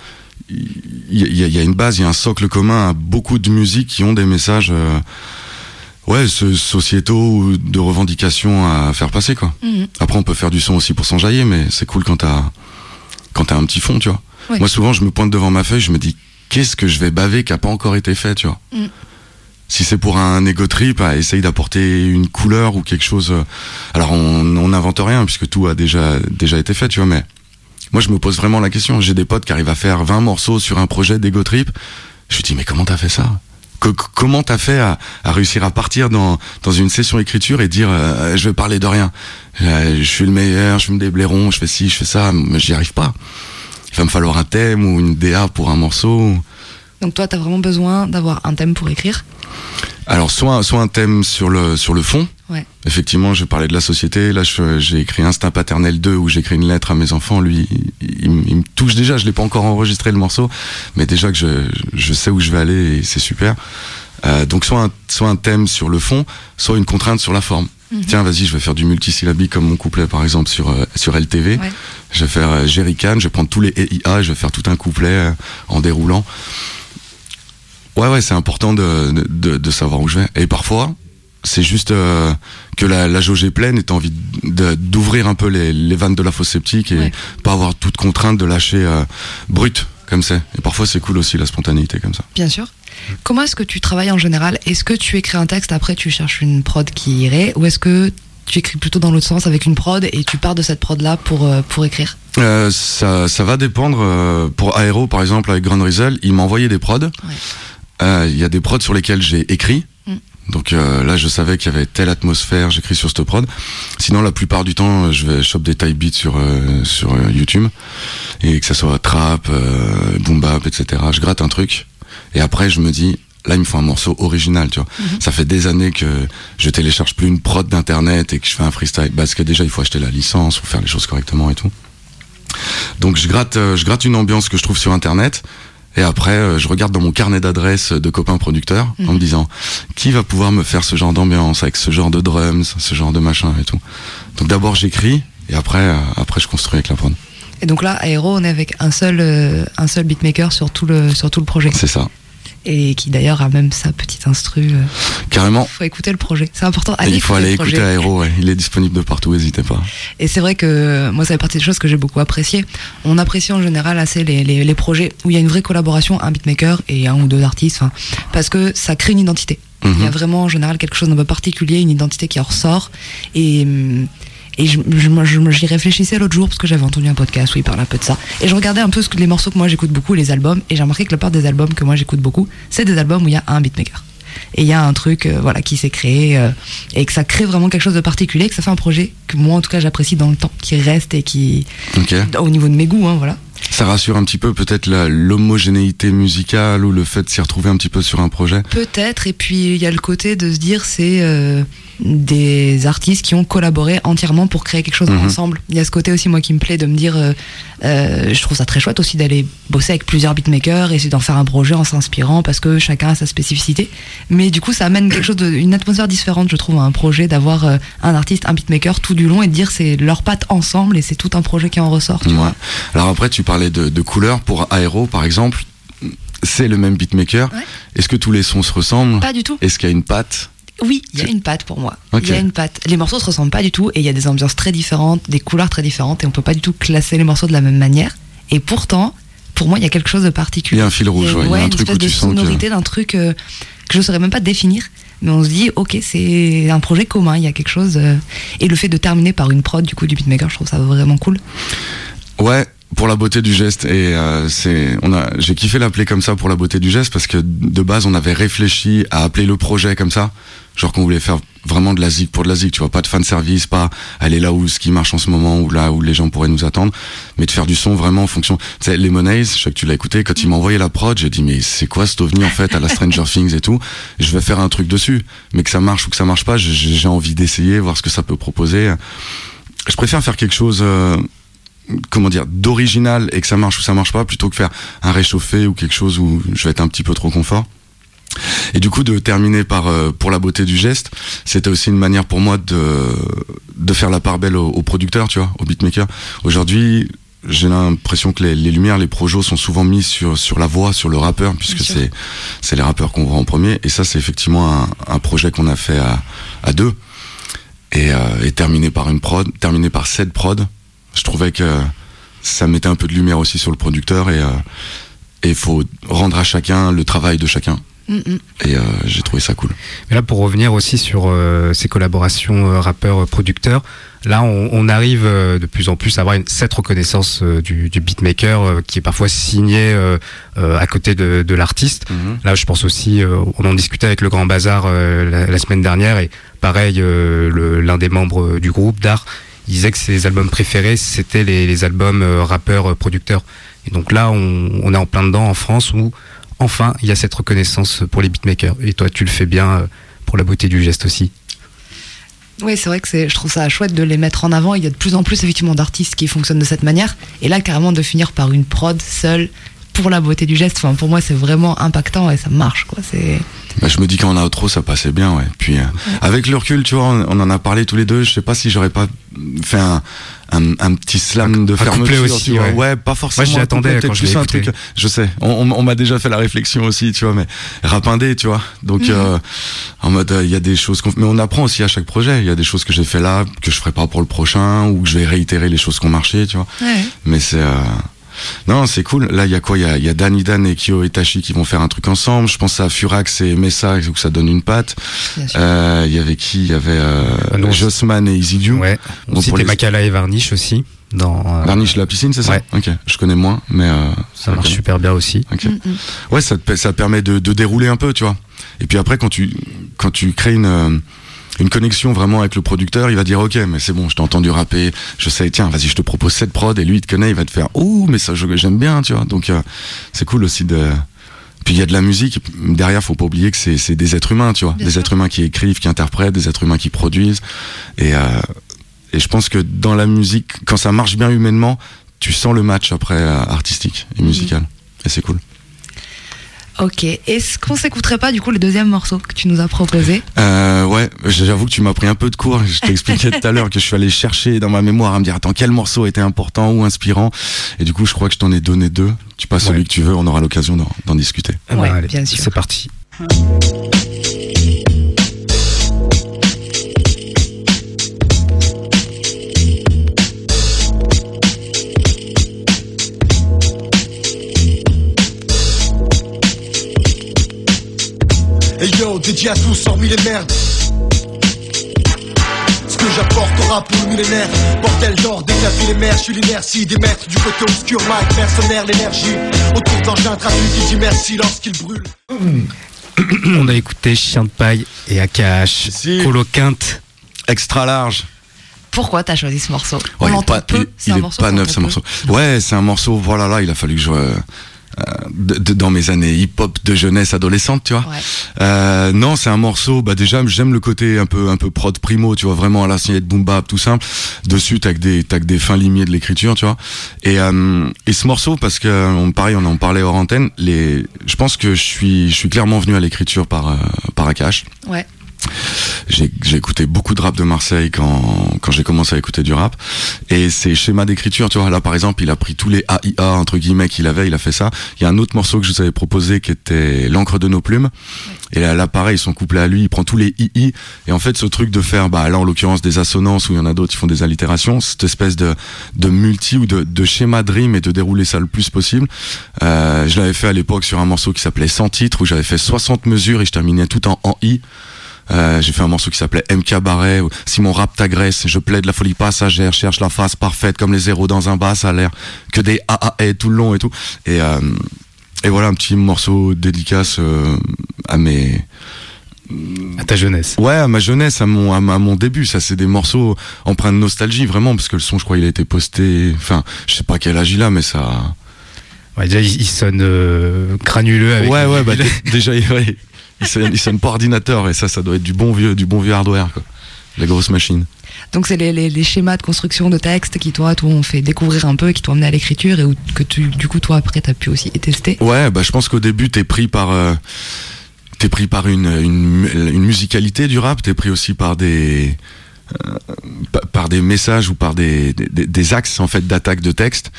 il y, a- il y a une base, il y a un socle commun à beaucoup de musiques qui ont des messages, euh, ouais, ce- sociétaux ou de revendications à faire passer quoi. Mhm. Après, on peut faire du son aussi pour s'enjailler, mais c'est cool quand t'as quand t'as un petit fond, tu vois. Moi, souvent, je me pointe devant ma feuille, je me dis qu'est-ce que je vais baver qui a pas encore été fait, tu vois. Mm. Si c'est pour un ego trip, ah, essaye d'apporter une couleur ou quelque chose. euh, Alors, on on n'invente rien puisque tout a déjà déjà été fait, tu vois, mais moi je me pose vraiment la question. J'ai des potes qui arrivent à faire 20 morceaux sur un projet d'Ego Trip. Je me dis mais comment t'as fait ça? Co- Comment t'as fait à, à réussir à partir dans, dans une session écriture et dire euh, je vais parler de rien Euh, Je suis le meilleur, je fume des blaireaux, je fais ci, je fais ça, mais j'y arrive pas. Il va me falloir un thème ou une DA pour un morceau. Donc toi, t'as vraiment besoin d'avoir un thème pour écrire? Alors soit soit un thème sur le sur le fond. Ouais. Effectivement, je parlais de la société. Là, j'ai écrit Instinct paternel 2 où j'écris une lettre à mes enfants. Lui, il, il me- il me touche déjà. Je l'ai pas encore enregistré le morceau, mais déjà que je je sais où je vais aller et c'est super. Euh, donc soit un soit un thème sur le fond, soit une contrainte sur la forme. Mhm. Tiens, vas-y, je vais faire du multisyllabique comme mon couplet par exemple sur euh, sur LTV. Ouais. Je vais faire euh, Jerrycan, je vais prendre tous les EIA, je vais faire tout un couplet euh, en déroulant. Ouais, ouais, c'est important de, de, de savoir où je vais. Et parfois, c'est juste euh, que la, la jauge est pleine et t'as envie de- d'ouvrir un peu les, les vannes de la fausse sceptique et Ouais. pas avoir toute contrainte de lâcher euh, brut comme c'est. Et parfois, c'est cool aussi la spontanéité comme ça. Bien sûr. Comment est-ce que tu travailles en général? Est-ce que tu écris un texte, après tu cherches une prod qui irait? Ou est-ce que tu écris plutôt dans l'autre sens avec une prod et tu pars de cette prod-là pour, euh, pour écrire? Euh, ça, ça va dépendre. euh, pour Aero, par exemple, avec Grand Rizzle, il m'a envoyé des prods. Euh, Il y a des prods sur lesquels j'ai écrit. Donc euh, là, je savais qu'il y avait telle atmosphère, j'écris sur cette prod. Sinon, la plupart du temps, je vais choper des type beats sur euh, sur euh, YouTube et que ça soit trap, euh, boom bap, etc. Je gratte un truc et après, je me dis. Là, il me faut un morceau original, tu vois. Ça fait des années que je télécharge plus une prod d'internet et que je fais un freestyle. Parce que déjà, il faut acheter la licence, faut faire les choses correctement et tout. Donc je gratte, euh, je gratte une ambiance que je trouve sur internet. Et après, euh, je regarde dans mon carnet d'adresses de copains producteurs en me disant qui va pouvoir me faire ce genre d'ambiance avec ce genre de drums, ce genre de machin et tout. Donc d'abord j'écris et après, euh, après je construis avec la prod. Et donc là, Aero, on est avec un seul, euh, un seul beatmaker sur tout le, sur tout le projet. C'est ça. Et qui d'ailleurs a même sa petite instru. euh. Carrément. faut écouter le projet. C'est important. Et Allez il faut écouter aller écouter Aero, ouais. il est disponible de partout, n'hésitez pas. Et c'est vrai que moi, ça fait partie des choses que j'ai beaucoup appréciées. On apprécie en général assez les, les, les projets où il y a une vraie collaboration, un beatmaker et un ou deux artistes, parce que ça crée une identité. Mhm. Il y a vraiment en général quelque chose d'un peu particulier, une identité qui en ressort. Et, et je, je, je- j'y réfléchissais l'autre jour parce que j'avais entendu un podcast où il parlait un peu de ça. Et je regardais un peu ce que, les morceaux que moi j'écoute beaucoup, les albums, et j'ai remarqué que la part des albums que moi j'écoute beaucoup, c'est des albums où il y a un beatmaker. Et il y a un truc euh, voilà, qui s'est créé euh, et que ça crée vraiment quelque chose de particulier, que ça fait un projet que moi en tout cas j'apprécie dans le temps, qui reste et qui, Ok. au niveau de mes goûts, hein, voilà. Ça rassure un petit peu peut-être l'homogénéité musicale ou le fait de s'y retrouver un petit peu sur un projet? Peut-être, et puis il y a le côté de se dire c'est euh, des artistes qui ont collaboré entièrement pour créer quelque chose Mhm. ensemble. Il y a ce côté aussi moi qui me plaît de me dire, euh, euh, je trouve ça très chouette aussi d'aller bosser avec plusieurs beatmakers et essayer d'en faire un projet en s'inspirant parce que chacun a sa spécificité. Mais du coup ça amène quelque chose de, une atmosphère différente je trouve à un projet d'avoir euh, un artiste, un beatmaker tout du long et de dire c'est leurs pattes ensemble et c'est tout un projet qui en ressort. Tu Ouais. vois. Alors après, tu parlais de, de couleurs pour Aero, par exemple. C'est le même beatmaker. Est-ce que tous les sons se ressemblent? Pas du tout. Est-ce qu'il y a une patte? Oui, il y a une patte pour moi. Il y a une patte. Les morceaux se ressemblent pas du tout et il y a des ambiances très différentes, des couleurs très différentes et on peut pas du tout classer les morceaux de la même manière. Et pourtant, pour moi, il y a quelque chose de particulier. Il y a un fil rouge, ouais, il y a un une truc espèce où de sonorité d'un truc euh, que je saurais même pas définir. Mais on se dit, ok, c'est un projet commun, il y a quelque chose. euh, et le fait de terminer par une prod du coup du beatmaker, je trouve ça vraiment cool. Ouais, pour la beauté du geste. Et euh, c'est, on a, j'ai kiffé l'appeler comme ça pour la beauté du geste parce que de base, on avait réfléchi à appeler le projet comme ça. Genre qu'on voulait faire vraiment de la zik pour de la zik, tu vois, pas de fan service, pas aller là où ce qui marche en ce moment, ou là où les gens pourraient nous attendre, mais de faire du son vraiment en fonction. Tu sais, Lemonade, je sais que tu l'as écouté, quand il m'a envoyé la prod, j'ai dit, mais c'est quoi cet ovni en fait à la Stranger Things et tout? Je vais faire un truc dessus, mais que ça marche ou que ça marche pas, j'ai- j'ai envie d'essayer, voir ce que ça peut proposer. Je préfère faire quelque chose. euh, comment dire d'original et que ça marche ou ça marche pas plutôt que faire un réchauffé ou quelque chose où je vais être un petit peu trop confort et du coup de terminer par euh, pour la beauté du geste c'était aussi une manière pour moi de de faire la part belle aux, aux producteurs tu vois aux beatmakers aujourd'hui j'ai l'impression que les, les lumières, les projos sont souvent mis sur sur la voix, sur le rappeur, puisque c'est c'est les rappeurs qu'on voit en premier. Et ça, c'est effectivement un, un projet qu'on a fait à, à deux et, euh, et terminé par une prod, terminé par cette prod. Je trouvais que ça mettait un peu de lumière aussi sur le producteur et euh, il faut rendre à chacun le travail de chacun. Mm. Et euh, j'ai trouvé ça cool. Mais là, pour revenir aussi sur euh, ces collaborations euh, rappeurs-producteurs, Là, on, on arrive euh, de plus en plus à avoir une, cette reconnaissance euh, du, du beatmaker euh, qui est parfois signé euh, euh, à côté de, de l'artiste. Mhm. Là, je pense aussi, euh, on en discutait avec le Grand Bazar euh, la, la semaine dernière et pareil, euh, l'un des membres euh, du groupe d'art, il disait que ses albums préférés, c'était les, albums euh, rappeurs euh, producteurs. Et donc là, on, on est en plein dedans en France où enfin il y a cette reconnaissance pour les beatmakers. Et toi, tu le fais bien euh, pour la beauté du geste aussi. Oui, c'est vrai que je trouve ça chouette de les mettre en avant. Il y a de plus en plus effectivement d'artistes qui fonctionnent de cette manière. Et là, carrément, de finir par une prod seule pour la beauté du geste. Enfin, pour moi, c'est vraiment impactant et ça marche, quoi. C'est. Bah, je me dis qu'en outro ça passait bien ouais. Puis euh, avec le recul, tu vois, on, on en a parlé tous les deux. Je sais pas si j'aurais pas fait un, un, un petit slam de un fermeture. couplet aussi, tu vois. ouais. pas forcément. Moi, j'y attendais quand peut-être je un truc. Je sais. On, on- on m'a déjà fait la réflexion aussi, tu vois, mais rapindé, tu vois. Donc euh, en mode, euh, il y a des choses qu'on, mais on apprend aussi à chaque projet. Il y a des choses que j'ai fait là que je ferai pas pour le prochain ou que je vais réitérer les choses qui ont marché, tu vois. Mais c'est euh, non, c'est cool. Là, il y a quoi? Il y a, y a Dan Idan et Kyo Itachi qui vont faire un truc ensemble. Je pense à Furax et Messa où ça donne une patte. Euh, Il y avait qui? Il y avait euh, Ah et Dew. Ouais. On citait les- Makala et Varnish aussi. Dans, euh, Varnish la piscine, c'est ça? Ouais. Ok, je connais moins, mais euh, ça marche super bien aussi. Ok. Ouais, ça, te, ça permet de, de dérouler un peu, tu vois. Et puis après, quand tu, quand tu crées une, euh, une connexion vraiment avec le producteur, il va dire ok, mais c'est bon, je t'ai entendu rapper, je sais, tiens, vas-y, je te propose cette prod, et lui, il te connaît, il va te faire ouh, mais ça, je- j'aime bien, tu vois. Donc, euh, c'est cool aussi de. Puis il y a de la musique, derrière, faut pas oublier que c'est c'est des êtres humains, tu vois. Bien des sûr. êtres humains qui écrivent, qui interprètent, des êtres humains qui produisent. Et, euh, et je pense que dans la musique, quand ça marche bien humainement, tu sens le match après euh, artistique et musical. Et c'est cool. Ok. Est-ce qu'on s'écouterait pas du coup le deuxième morceau que tu nous as proposé? Euh, ouais, j'avoue que tu m'as pris un peu de cours. Je t'expliquais tout à l'heure que je suis allé chercher dans ma mémoire à me dire attends quel morceau était important ou inspirant? Et du coup, je crois que je t'en ai donné deux. Tu passes celui que tu veux, on aura l'occasion d'en discuter. Ah bah, Ouais, allez, bien sûr. C'est parti. Et yo, dédié à tous, hormis les merdes. Ce que j'apporte aura pour le millénaire. Bordel d'or, dès que la ville est mère, je suis l'inertie des maîtres du côté obscur, Mike, mercenaire, l'énergie. Autour d'engin traduit qui dit merci lorsqu'il brûle. On a écouté Chien de paille et AKH. Si. Colo Quinte. Extra large. Pourquoi t'as choisi ce morceau? Ouais, On il est l'entend pas, peu. il- c'est il un est morceau pas neuf ce peu. morceau. Ouais, c'est un morceau. Voilà, là, il a fallu que je euh, de- de- dans mes années hip-hop de jeunesse adolescente, tu vois. Ouais. Euh, non, c'est un morceau. Bah déjà, j'aime le côté un peu un peu prod primo, tu vois, vraiment à la signette boom bap, tout simple. Dessus, t'as que des t'as que des fins limiers de l'écriture, tu vois. Et euh, et ce morceau, parce que on pareil, on en parlait hors antenne. Les, je pense que je suis je suis clairement venu à l'écriture par euh, par Akash. Ouais. J'ai écouté beaucoup de rap de Marseille quand, quand j'ai commencé à écouter du rap. Et ces schémas d'écriture, tu vois, là par exemple, il a pris tous les AIA, entre guillemets, qu'il avait, il a fait ça. Il y a un autre morceau que je vous avais proposé qui était L'encre de nos plumes. Et là, pareil, son couplet à lui, il prend tous les II. Et en fait, ce truc de faire, bah là en l'occurrence des assonances, ou il y en a d'autres qui font des allitérations, cette espèce de, de multi ou de, de schéma de rime et de dérouler ça le plus possible. Euh, je l'avais fait à l'époque sur un morceau qui s'appelait Sans titre, où j'avais fait 60 mesures et je terminais tout en I. Euh, j'ai fait un morceau qui s'appelait MK Barret. Si mon rap t'agresse, je plaide la folie passagère, cherche la face parfaite comme les zéros dans un bas, ça a l'air que des AAE tout le long et tout. Et, euh, et voilà un petit morceau dédicace euh, à mes À ta jeunesse. ouais à ma jeunesse, à mon à, ma- à mon début. Ça c'est des morceaux empreints de nostalgie vraiment parce que le son, je crois, il a été posté. Enfin, je sais pas quel âge il a, mais ça. Ouais, déjà, il, sonne euh, granuleux avec ouais ouais bah, déjà il, ouais, il sonne, il sonne pas ordinateur et ça ça doit être du bon vieux du bon vieux hardware quoi. La grosse machine. Donc c'est les, les- les schémas de construction de texte qui toi t'ont fait découvrir un peu et qui t'ont amené à l'écriture et où, que tu du coup toi après t'as pu aussi tester? Ouais, bah je pense qu'au début t'es pris par euh, t'es pris par une, une une musicalité du rap, t'es pris aussi par des par des messages ou par des, des, des axes en fait d'attaque de texte,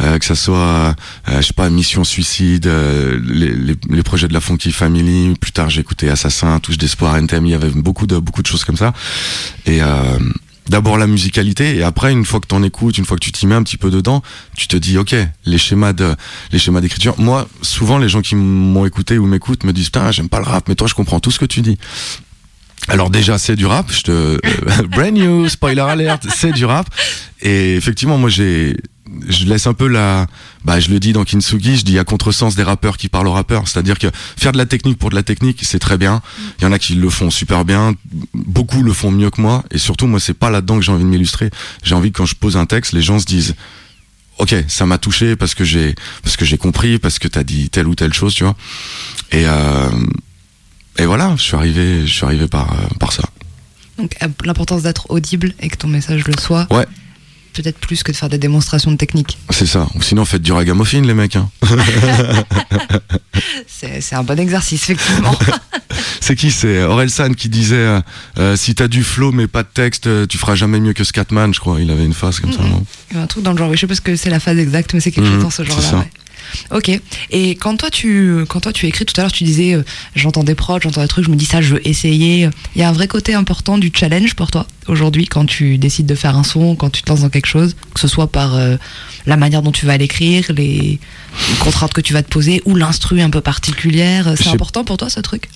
euh, que ça soit euh, je sais pas Mission Suicide, euh, les, les, les projets de la Funky Family. Plus tard j'ai écouté Assassin, Touche d'espoir, NTM. Il y avait beaucoup de beaucoup de choses comme ça. Et euh, D'abord la musicalité et après une fois que t'en écoutes, une fois que tu t'y mets un petit peu dedans, tu te dis ok les schémas de les schémas d'écriture. Moi souvent les gens qui m'ont écouté ou m'écoutent me disent putain j'aime pas le rap mais toi je comprends tout ce que tu dis. Alors déjà c'est du rap, je te brand new spoiler alert, c'est du rap et effectivement moi j'ai je laisse un peu la bah je le dis dans Kintsugi, je dis à contresens des rappeurs qui parlent aux rappeurs, c'est-à-dire que faire de la technique pour de la technique, c'est très bien. Il y en a qui le font super bien, beaucoup le font mieux que moi et surtout moi c'est pas là-dedans que j'ai envie de m'illustrer. J'ai envie que quand je pose un texte, les gens se disent OK, ça m'a touché parce que j'ai parce que j'ai compris parce que t'as dit telle ou telle chose, tu vois. Et euh, et voilà, je suis arrivé, je suis arrivé par, euh, par ça. Donc euh, l'importance d'être audible et que ton message le soit. Ouais. Peut-être plus que de faire des démonstrations de technique. C'est ça. Ou sinon, faites du ragamuffin, les mecs. Hein. c'est un bon exercice, effectivement. c'est qui? C'est Orelsan qui disait euh, si t'as du flow mais pas de texte, tu feras jamais mieux que Scatman, je crois. Il avait une phase comme ça. non? Il y a un truc dans le genre, oui, je sais pas ce que c'est la phase exacte, mais c'est quelque Mhm, chose dans ce genre-là. Ok. Et quand toi tu quand toi tu écris tout à l'heure, tu disais euh, j'entends des prods, j'entends des trucs, je me dis ça, je veux essayer. Il y a un vrai côté important du challenge pour toi aujourd'hui quand tu décides de faire un son, quand tu te lances dans quelque chose, que ce soit par euh, la manière dont tu vas l'écrire, les contraintes que tu vas te poser ou l'instru un peu particulière. C'est Je sais- important pour toi ce truc?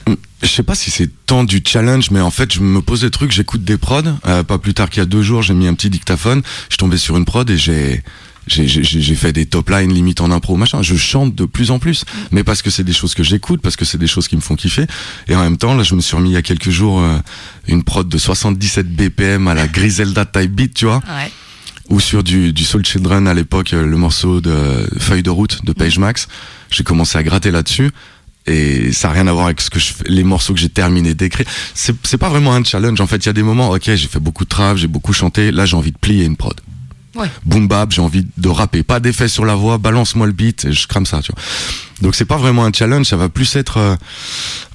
Je sais pas si c'est tant du challenge, mais en fait, je me pose des trucs, j'écoute des prods. Euh, pas plus tard qu'il y a deux jours, j'ai mis un petit dictaphone, je tombais sur une prod et j'ai j'ai fait des top lines limite en impro machin je chante de plus en plus mais parce que c'est des choses que j'écoute parce que c'est des choses qui me font kiffer et en même temps là je me suis remis il y a quelques jours euh, une prod de 77 BPM à la Griselda type beat tu vois Ouais. ou sur du, du Soul Children à l'époque, euh, le morceau de Feuille de route de Page Max. J'ai commencé à gratter là-dessus. Et ça n'a rien à voir avec ce que je fais, les morceaux que j'ai terminé d'écrire. C'est, c'est pas vraiment un challenge. En fait, il y a des moments, ok, j'ai fait beaucoup de trap, j'ai beaucoup chanté. Là, j'ai envie de plier une prod. Ouais. Boom bap, j'ai envie de rapper. Pas d'effet sur la voix, balance-moi le beat et je crame ça, tu vois. Donc c'est pas vraiment un challenge, ça va plus être euh,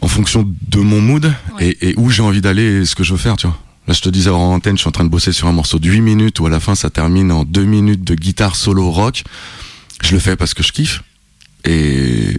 en fonction de mon mood et, et où j'ai envie d'aller et ce que je veux faire, tu vois. Là, je te disais en antenne, je suis en train de bosser sur un morceau de 8 minutes où à la fin ça termine en 2 minutes de guitare solo rock. Je le fais parce que je kiffe. Et,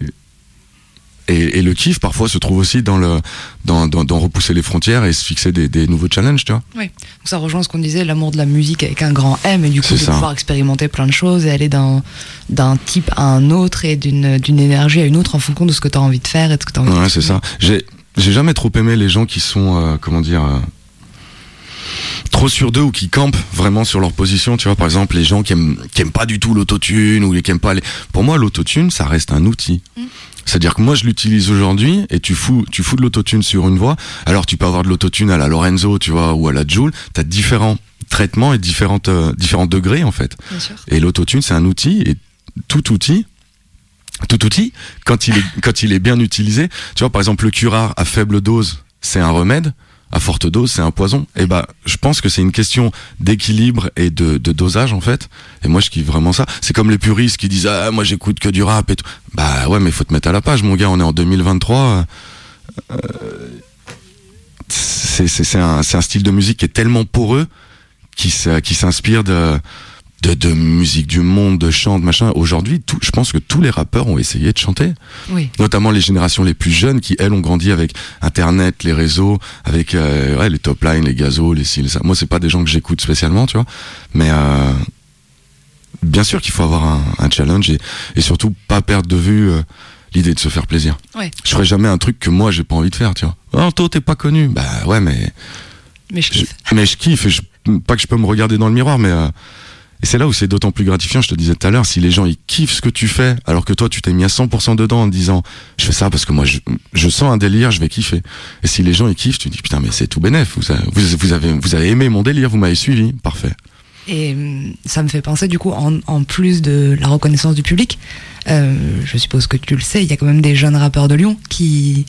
et, et le kiff parfois se trouve aussi dans le dans, dans, dans repousser les frontières et se fixer des, des nouveaux challenges, tu vois. Oui. Donc ça rejoint ce qu'on disait, l'amour de la musique avec un grand M, et du coup de ça. pouvoir expérimenter plein de choses et aller d'un d'un type à un autre et d'une d'une énergie à une autre en fonction de ce que tu as envie de faire et de ce que tu as envie Ouais, c'est ça. J'ai j'ai jamais trop aimé les gens qui sont euh, comment dire euh, trop sûrs d'eux ou qui campent vraiment sur leur position, tu vois par exemple les gens qui aiment qui aiment pas du tout l'autotune ou qui aiment pas les Pour moi l'autotune ça reste un outil. C'est-à-dire que moi je l'utilise aujourd'hui et tu fous tu fous de l'autotune sur une voix, alors tu peux avoir de l'autotune à la Lorenzo, tu vois ou à la Joule, tu as différents traitements et différentes euh, différents degrés en fait. Bien sûr. Et l'autotune, c'est un outil, et tout outil, tout outil, quand il est, quand il est bien utilisé, tu vois, par exemple, le curare à faible dose, c'est un remède, à forte dose, c'est un poison. Et bah, je pense que c'est une question d'équilibre et de, de dosage, en fait. Et moi, je kiffe vraiment ça. C'est comme les puristes qui disent, ah, moi, j'écoute que du rap et tout. Bah, ouais, mais faut te mettre à la page, mon gars, on est en 2023. euh, c'est un, un style de musique qui est tellement poreux qui s'inspire de, de, de musique du monde, de chant, de machin. Aujourd'hui, tout, je pense que tous les rappeurs ont essayé de chanter. Oui. Notamment les générations les plus jeunes qui, elles, ont grandi avec Internet, les réseaux, avec euh, ouais, les top lines, les gazos, les ci, les ça. Moi, c'est pas des gens que j'écoute spécialement, tu vois. Mais euh, bien sûr qu'il faut avoir un, un challenge et, et surtout pas perdre de vue euh, l'idée de se faire plaisir. Ouais. Je ferai jamais un truc que moi j'ai pas envie de faire, tu vois. Oh, toi, t'es pas connu. Bah ouais, mais Mais je kiffe. mais je kiffe et je, pas que je peux me regarder dans le miroir mais euh, et c'est là où c'est d'autant plus gratifiant je te disais tout à l'heure si les gens ils kiffent ce que tu fais alors que toi tu t'es mis à 100% dedans en disant je fais ça parce que moi je, je sens un délire je vais kiffer. Et si les gens ils kiffent tu dis putain mais c'est tout bénef. Vous, avez- vous, avez aimé mon délire vous m'avez suivi. Parfait. Et hum, ça me fait penser, du coup, en, en plus de la reconnaissance du public, euh, je suppose que tu le sais, il y a quand même des jeunes rappeurs de Lyon qui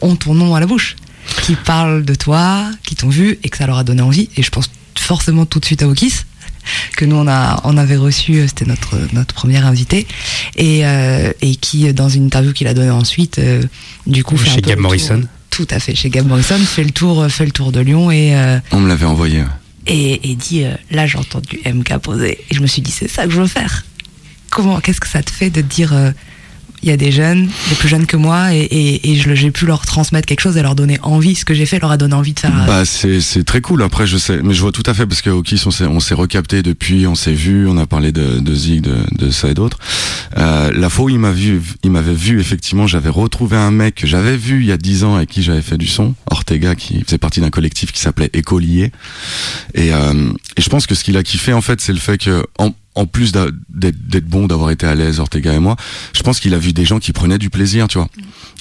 ont ton nom à la bouche, qui parlent de toi, qui t'ont vu et que ça leur a donné envie. Et je pense forcément tout de suite à Okis, que nous on, a, on avait reçu, euh, c'était notre, notre première invité, et, euh, et qui, dans une interview qu'il a donnée ensuite, euh, du coup, fait un Chez peu Gab le tour- Morrison. Tout à fait, chez Gab Morrison, fait le tour, fait le tour de Lyon et. euh, on me l'avait envoyé et, et dit euh, là j'ai entendu MK poser et je me suis dit c'est ça que je veux faire comment qu'est-ce que ça te fait de dire euh, il y a des jeunes, des plus jeunes que moi, et, et, et je- j'ai pu leur transmettre quelque chose et leur donner envie. Ce que j'ai fait leur a donné envie de faire. euh, Bah c'est c'est très cool. Après je sais, mais je vois tout à fait parce qu'au Kiss on s'est on s'est recapté depuis, on s'est vu, on a parlé de de Zig, de, de ça et d'autres. Euh, la fois où il m'a vu, il m'avait vu effectivement, j'avais retrouvé un mec que j'avais vu il y a 10 ans avec qui j'avais fait du son, Ortega, qui faisait partie d'un collectif qui s'appelait Écolier. Et euh, et je pense que ce qu'il a kiffé en fait, c'est le fait que en en plus d'être bon, d'avoir été à l'aise, Ortega et moi, je pense qu'il a vu des gens qui prenaient du plaisir, tu vois.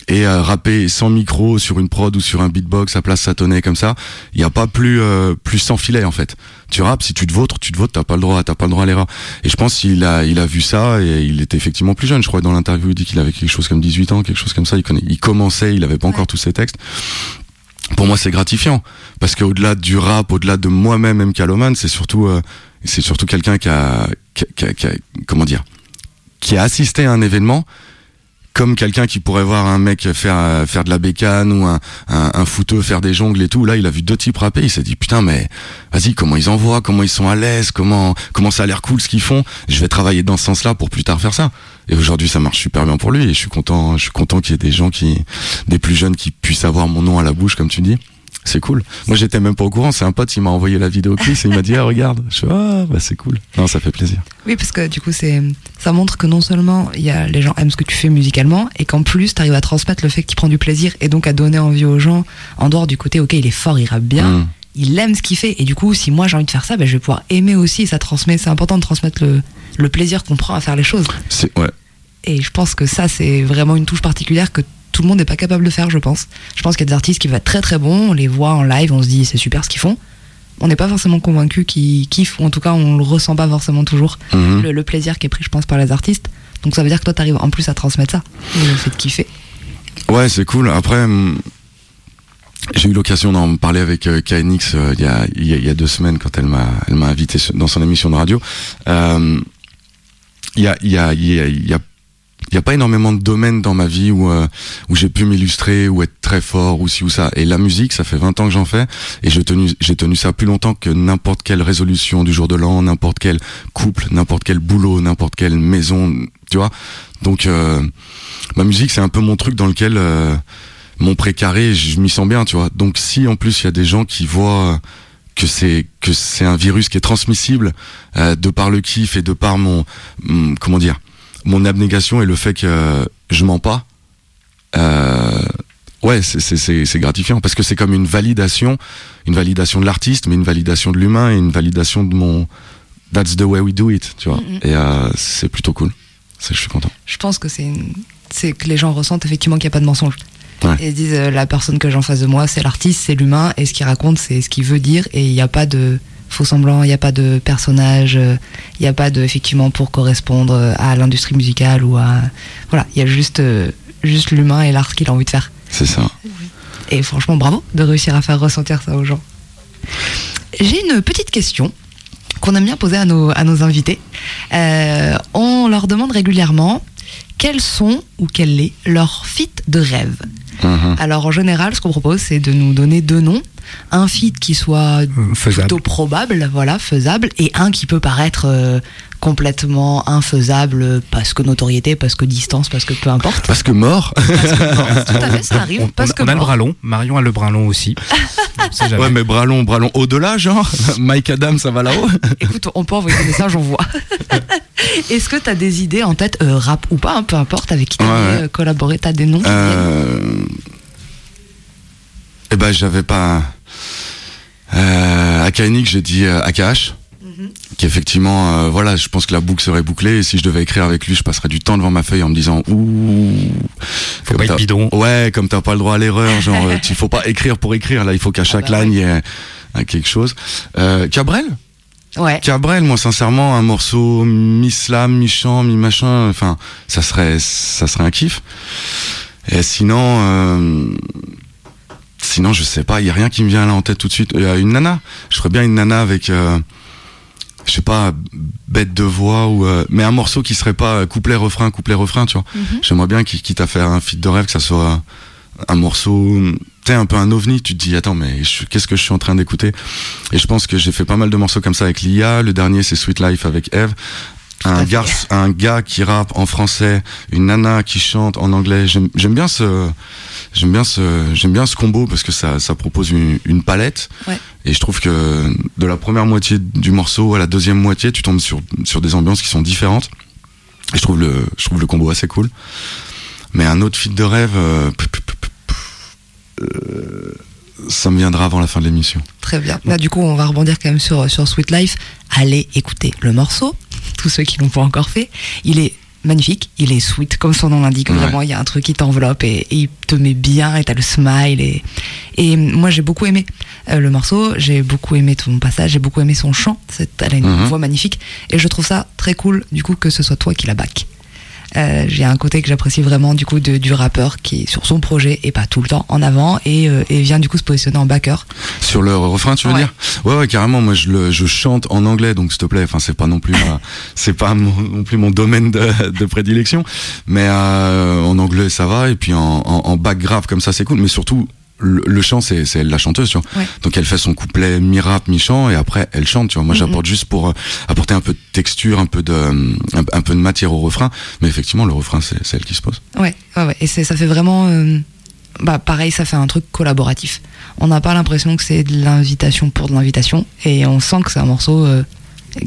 Et euh, rapper sans micro sur une prod ou sur un beatbox à place satonnée comme ça, il n'y a pas plus euh, plus sans filet en fait. Tu rappes, si tu te vautres, tu te vautres, t'as pas le droit, t'as pas le droit à l'erreur. Et je pense qu'il a il a vu ça et il était effectivement plus jeune. Je crois dans l'interview il dit qu'il avait quelque chose comme 18 ans, quelque chose comme ça. Il connaît, il commençait, il avait pas encore tous ses textes. Pour moi, c'est gratifiant parce qu'au-delà du rap, au-delà de moi-même, M. Caloman, c'est surtout euh, c'est surtout quelqu'un qui a, comment dire qui a assisté à un événement comme quelqu'un qui pourrait voir un mec faire euh, faire de la bécane ou un, un, un footeux faire des jongles et tout. Là il a vu deux types rapper. Il s'est dit putain mais vas-y comment ils envoient comment ils sont à l'aise comment comment ça a l'air cool ce qu'ils font. Je vais travailler dans ce sens là pour plus tard faire ça. Et aujourd'hui ça marche super bien pour lui. Et je suis content je suis content qu'il y ait des gens qui des plus jeunes qui puissent avoir mon nom à la bouche comme tu dis c'est cool. Moi, j'étais même pas au courant. C'est un pote, il m'a envoyé la vidéo Chris et il m'a dit, ah, regarde. Je fais, ah, bah, c'est cool. Non, ça fait plaisir. Oui, parce que du coup, c'est, ça montre que non seulement il y a, les gens aiment ce que tu fais musicalement, et qu'en plus, tu arrives à transmettre le fait qu'il prend du plaisir, et donc à donner envie aux gens, en dehors du côté, ok, il est fort, il rappe bien, Mm. il aime ce qu'il fait, et du coup, si moi j'ai envie de faire ça, ben, je vais pouvoir aimer aussi, et ça transmet, c'est important de transmettre le, le plaisir qu'on prend à faire les choses. C'est, ouais. Et je pense que ça, c'est vraiment une touche particulière que tout le monde n'est pas capable de faire, je pense. Je pense qu'il y a des artistes qui vont être très très bons, on les voit en live, on se dit c'est super ce qu'ils font. On n'est pas forcément convaincu qu'ils kiffent, ou en tout cas on le ressent pas forcément toujours, Mhm. le, le plaisir qui est pris, je pense, par les artistes. Donc ça veut dire que toi, tu arrives en plus à transmettre ça, le fait de kiffer. Ouais, c'est cool. Après, hum, j'ai eu l'occasion d'en parler avec euh, KNX euh, il y, a, il y a- deux semaines quand elle m'a elle m'a invité dans son émission de radio. Euh, Il y a y a il y a, il y a il y a pas énormément de domaines dans ma vie où euh, où j'ai pu m'illustrer ou être très fort ou ci ou ça. Et la musique ça fait 20 ans que j'en fais. Et j'ai tenu j'ai tenu ça plus longtemps que n'importe quelle résolution du jour de l'an n'importe quel couple n'importe quel boulot n'importe quelle maison tu vois. Donc euh, ma musique c'est un peu mon truc dans lequel euh, mon précaré je m'y sens bien tu vois. Donc si en plus il y a des gens qui voient que c'est que c'est un virus qui est transmissible euh, de par le kiff et de par mon comment dire mon abnégation et le fait que je mens pas euh, ouais c'est gratifiant parce que c'est comme une validation une validation de l'artiste mais une validation de l'humain et une validation de mon that's the way we do it tu vois et euh, c'est plutôt cool je suis content Je pense que c'est une- que les gens ressentent effectivement qu'il n'y a pas de mensonge. Ouais. Et ils disent euh, la personne que j'ai en face de moi, c'est l'artiste, c'est l'humain, et ce qu'il raconte, c'est ce qu'il veut dire, et il n'y a pas de faux semblant, il n'y a pas de personnage, euh, il n'y a pas de effectivement pour correspondre euh, à l'industrie musicale ou à voilà, il y a juste euh, juste l'humain et l'art qu'il a envie de faire. c'est ça Et franchement, bravo de réussir à faire ressentir ça aux gens. J'ai une petite question qu'on aime bien poser à nos, à nos invités. Euh, on leur demande régulièrement quels sont ou quel est leur feat de rêve. Mhm. Alors en général, ce qu'on propose, c'est de nous donner deux noms. Un feat qui soit faisable. plutôt probable, voilà, faisable, et un qui peut paraître euh, complètement infaisable parce que notoriété, parce que distance, parce que peu importe. parce que mort Tout à fait, ça arrive. On, parce on- que on a le bras long, Marion a le bras long aussi. Ouais mais bras long bras long au-delà genre Mike Adam ça va là-haut Écoute, on peut envoyer des messages, on voit. Est-ce que tu as des idées en tête, euh, rap ou pas, hein, peu importe, avec qui tu Ouais, ouais. collaboré Tu as des noms Euh... Eh ben, j'avais pas. Euh, à KNX, j'ai dit euh, AKH. Qui effectivement, euh, voilà, je pense que la boucle serait bouclée. Et si je devais écrire avec lui, je passerais du temps devant ma feuille en me disant ouh. Faut pas être bidon. Ouais, comme t'as pas le droit à l'erreur, genre, il faut pas écrire pour écrire. Là, il faut qu'à chaque bah ligne il y ait euh, quelque chose. Euh, Cabrel? Ouais. Cabrel, moi sincèrement, un morceau mi-slam, mi-chant, mi-machin, enfin, ça serait, ça serait un kiff. Et sinon, euh, sinon, je sais pas, il y a rien qui me vient là en tête tout de suite. Il y a une nana. Je ferais bien une nana avec, euh, je sais pas, bête de voix ou, euh, mais un morceau qui serait pas couplet refrain, couplet refrain, tu vois. J'aimerais bien qu'il quitte à faire un feat de rêve, que ça soit un morceau, tu sais, un peu un ovni. Tu te dis, attends, mais qu'est-ce que je suis en train d'écouter? Et je pense que j'ai fait pas mal de morceaux comme ça avec Lia. Le dernier, c'est Sweet Life avec Eve. un, garce, un gars qui rappe en français, une nana qui chante en anglais. J'aime bien ce, j'aime bien ce, j'aime bien ce combo parce que ça, ça propose une, une palette. Ouais. Et je trouve que de la première moitié du morceau à la deuxième moitié, tu tombes sur, sur des ambiances qui sont différentes. Et je trouve le, je trouve le combo assez cool. Mais un autre feat de rêve, euh, euh, ça me viendra avant la fin de l'émission. Très bien. Là, du coup, on va rebondir quand même sur, sur Sweet Life. Allez écouter le morceau. Tous ceux qui l'ont pas encore fait. Il est magnifique. Il est sweet, comme son nom l'indique. Ouais. Vraiment, il y a un truc qui t'enveloppe et, et il te met bien et t'as le smile. Et, et moi, j'ai beaucoup aimé euh, le morceau. J'ai beaucoup aimé ton passage. J'ai beaucoup aimé son chant. C'est- Elle a une Mhm. voix magnifique. Et je trouve ça très cool, du coup, que ce soit toi qui la back. Euh, j'ai un côté que j'apprécie vraiment du coup de- du rappeur qui est sur son projet et pas tout le temps en avant et, euh, et vient du coup se positionner en backer. Sur le refrain, tu veux Ouais. dire? Ouais, ouais, carrément. Moi, je, le, je chante en anglais, donc s'il te plaît. Enfin, c'est pas non plus, ma- c'est pas mon- non plus mon domaine de, de prédilection, mais euh, en anglais, ça va. Et puis en, en, en back grave comme ça, c'est cool. Mais surtout, le, le chant, c'est c'est elle la chanteuse, tu vois. Ouais. Donc elle fait son couplet mi-rap, mi-chant, et après elle chante, tu vois. Moi, Mhm. j'apporte juste pour euh, apporter un peu de texture, un peu de, euh, un, un peu de matière au refrain. Mais effectivement, le refrain, c'est elle qui se pose. Ouais, ouais, ouais. Et ça fait vraiment. euh, bah, pareil, ça fait un truc collaboratif. On n'a pas l'impression que c'est de l'invitation pour de l'invitation. Et on sent que c'est un morceau euh,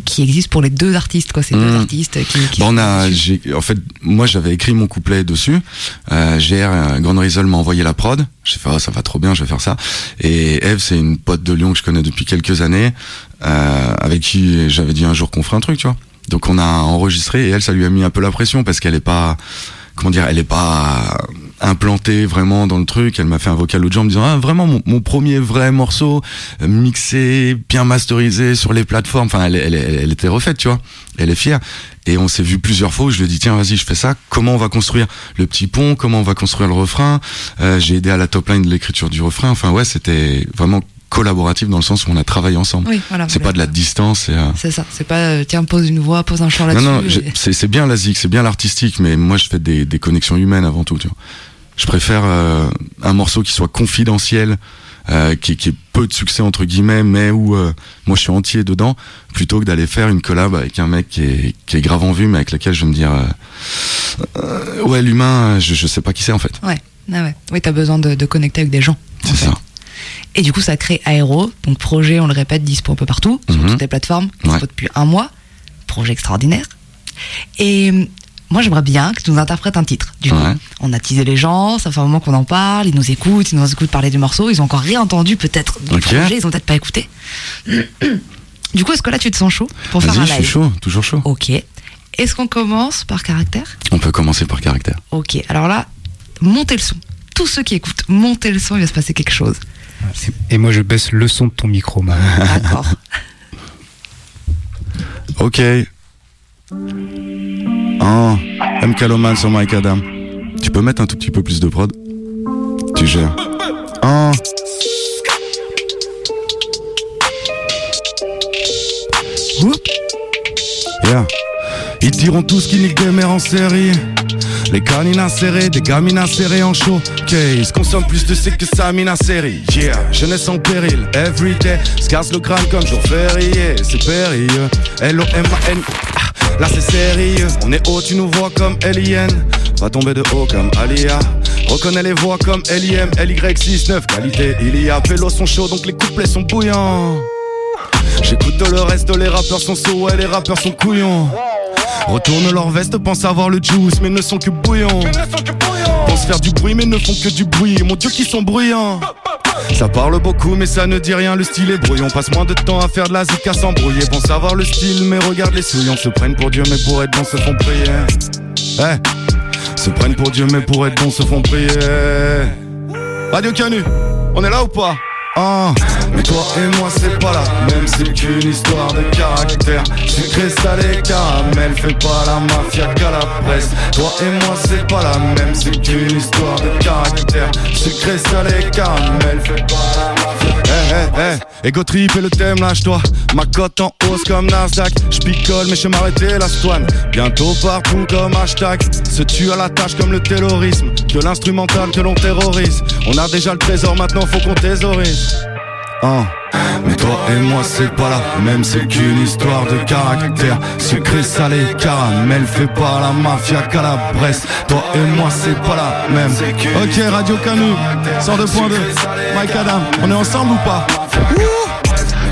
qui existe pour les deux artistes, quoi. C'est deux Mhm. artistes qui. qui Bon, on a, en fait, moi j'avais écrit mon couplet dessus. Euh, GR, euh, Grand Horizon m'a envoyé la prod. J'ai fait, oh, ça va trop bien, je vais faire ça. Et Eve, c'est une pote de Lyon que je connais depuis quelques années, euh, avec qui j'avais dit un jour qu'on ferait un truc, tu vois. Donc on a enregistré et elle, ça lui a mis un peu la pression parce qu'elle est pas, comment dire, elle est pas implantée vraiment dans le truc. Elle m'a fait un vocal l'autre jour en me disant, ah, vraiment mon, premier vrai morceau euh, mixé, bien masterisé sur les plateformes. Enfin, elle, elle, elle, elle était refaite, tu vois. Elle est fière. Et on s'est vu plusieurs fois où je lui ai dit, tiens, vas-y, je fais ça. Comment on va construire le petit pont? Comment on va construire le refrain? Euh, j'ai aidé à la top line de l'écriture du refrain. Enfin, ouais, c'était vraiment collaboratif dans le sens où on a travaillé ensemble. Oui, voilà. c'est pas de la distance. et, euh, C'est ça. C'est pas, euh, tiens, pose une voix, pose un chant non, là-dessus. non, et- j'ai- c'est bien la c'est bien l'artistique, mais moi je fais des, des connexions humaines avant tout. Tu vois. Je préfère euh, un morceau qui soit confidentiel, euh, qui, qui ait peu de succès entre guillemets, mais où euh, moi je suis entier dedans, plutôt que d'aller faire une collab avec un mec qui est, qui est grave en vue, mais avec lequel je vais me dire, ouais l'humain, je, je sais pas qui c'est en fait. Ouais, ah ouais. Oui, t'as besoin de, de connecter avec des gens. C'est ça. Et du coup, ça crée Aéro, donc projet, on le répète, dispo un peu partout, sur Mhm. toutes les plateformes, dispo Ouais. depuis un mois. Projet extraordinaire. Et euh, moi, j'aimerais bien que tu nous interprètes un titre. Du coup, on a teasé les gens, ça fait un moment qu'on en parle, ils nous écoutent, ils nous écoutent parler du morceau, ils ont encore rien entendu peut-être du Ok. projet, ils ont peut-être pas écouté. du coup, est-ce que là, tu te sens chaud pour faire un Vas-y, je suis live chaud, toujours chaud. Ok. Est-ce qu'on commence par caractère? On peut commencer par caractère. Ok. Alors là, montez le son. Tous ceux qui écoutent, montez le son, il va se passer quelque chose. Et moi, je baisse le son de ton micro, Marie. D'accord. Ok. Ah, M. Caloman sur Mike Adam. Tu peux mettre un tout petit peu plus de prod? Tu gères. Oup. Yeah. Ils diront tous qu'ils niquent des mères en série. Les canines insérées, des gamines insérées en showcase. Consomme plus de cycle que sa mine série. Yeah, jeunesse en péril, everyday. Se casse le crâne comme jour férié. C'est périlleux. L-O-M-A-N. Ah, Là c'est sérieux. On est haut, tu nous vois comme Alien. Va tomber de haut comme Alia. Reconnais les voix comme LIM, LY69. Qualité, il y a. Vélo sont chauds, donc les couplets sont bouillants. J'écoute le reste, les rappeurs sont sauts, ouais, les rappeurs sont couillons. Retourne leur veste, pensent avoir le juice, mais ne sont que bouillons. Pensent faire du bruit, mais ne font que du bruit. Mon dieu, qu'ils sont bruyants. Ça parle beaucoup, mais ça ne dit rien, le style est brouillon. Passe moins de temps à faire de la zik à s'embrouiller. Bon savoir le style, mais regarde les souillons. Se prennent pour Dieu, mais pour être bons, se font prier. Eh, se prennent pour Dieu, mais pour être bons, se font prier. Radio Canu, on est là ou pas? Ah, mais toi et moi c'est pas la même, c'est qu'une histoire de caractère. Sucré, salé, caramel, fais pas la mafia qu'à la presse. Toi et moi c'est pas la même, c'est qu'une histoire de caractère. Sucré, salé, caramel, fais pas la. Eh, eh, eh, ego trip et le thème, lâche-toi. Ma cote en hausse comme Nasdaq. J'picole, mais je m'arrêter la stouane. Bientôt partout comme hashtag. Se tue à la tâche comme le terrorisme. Que l'instrumental que l'on terrorise. On a déjà le trésor, maintenant faut qu'on thésaurise. Hein. Mais toi et moi c'est pas la même, c'est qu'une histoire de caractère. Sucré, salé, caramel, fait pas la mafia qu'à la Bresse Toi et moi c'est pas la même. Ok, Radio Canu, 102.2, Mike Adam, on est ensemble ou pas?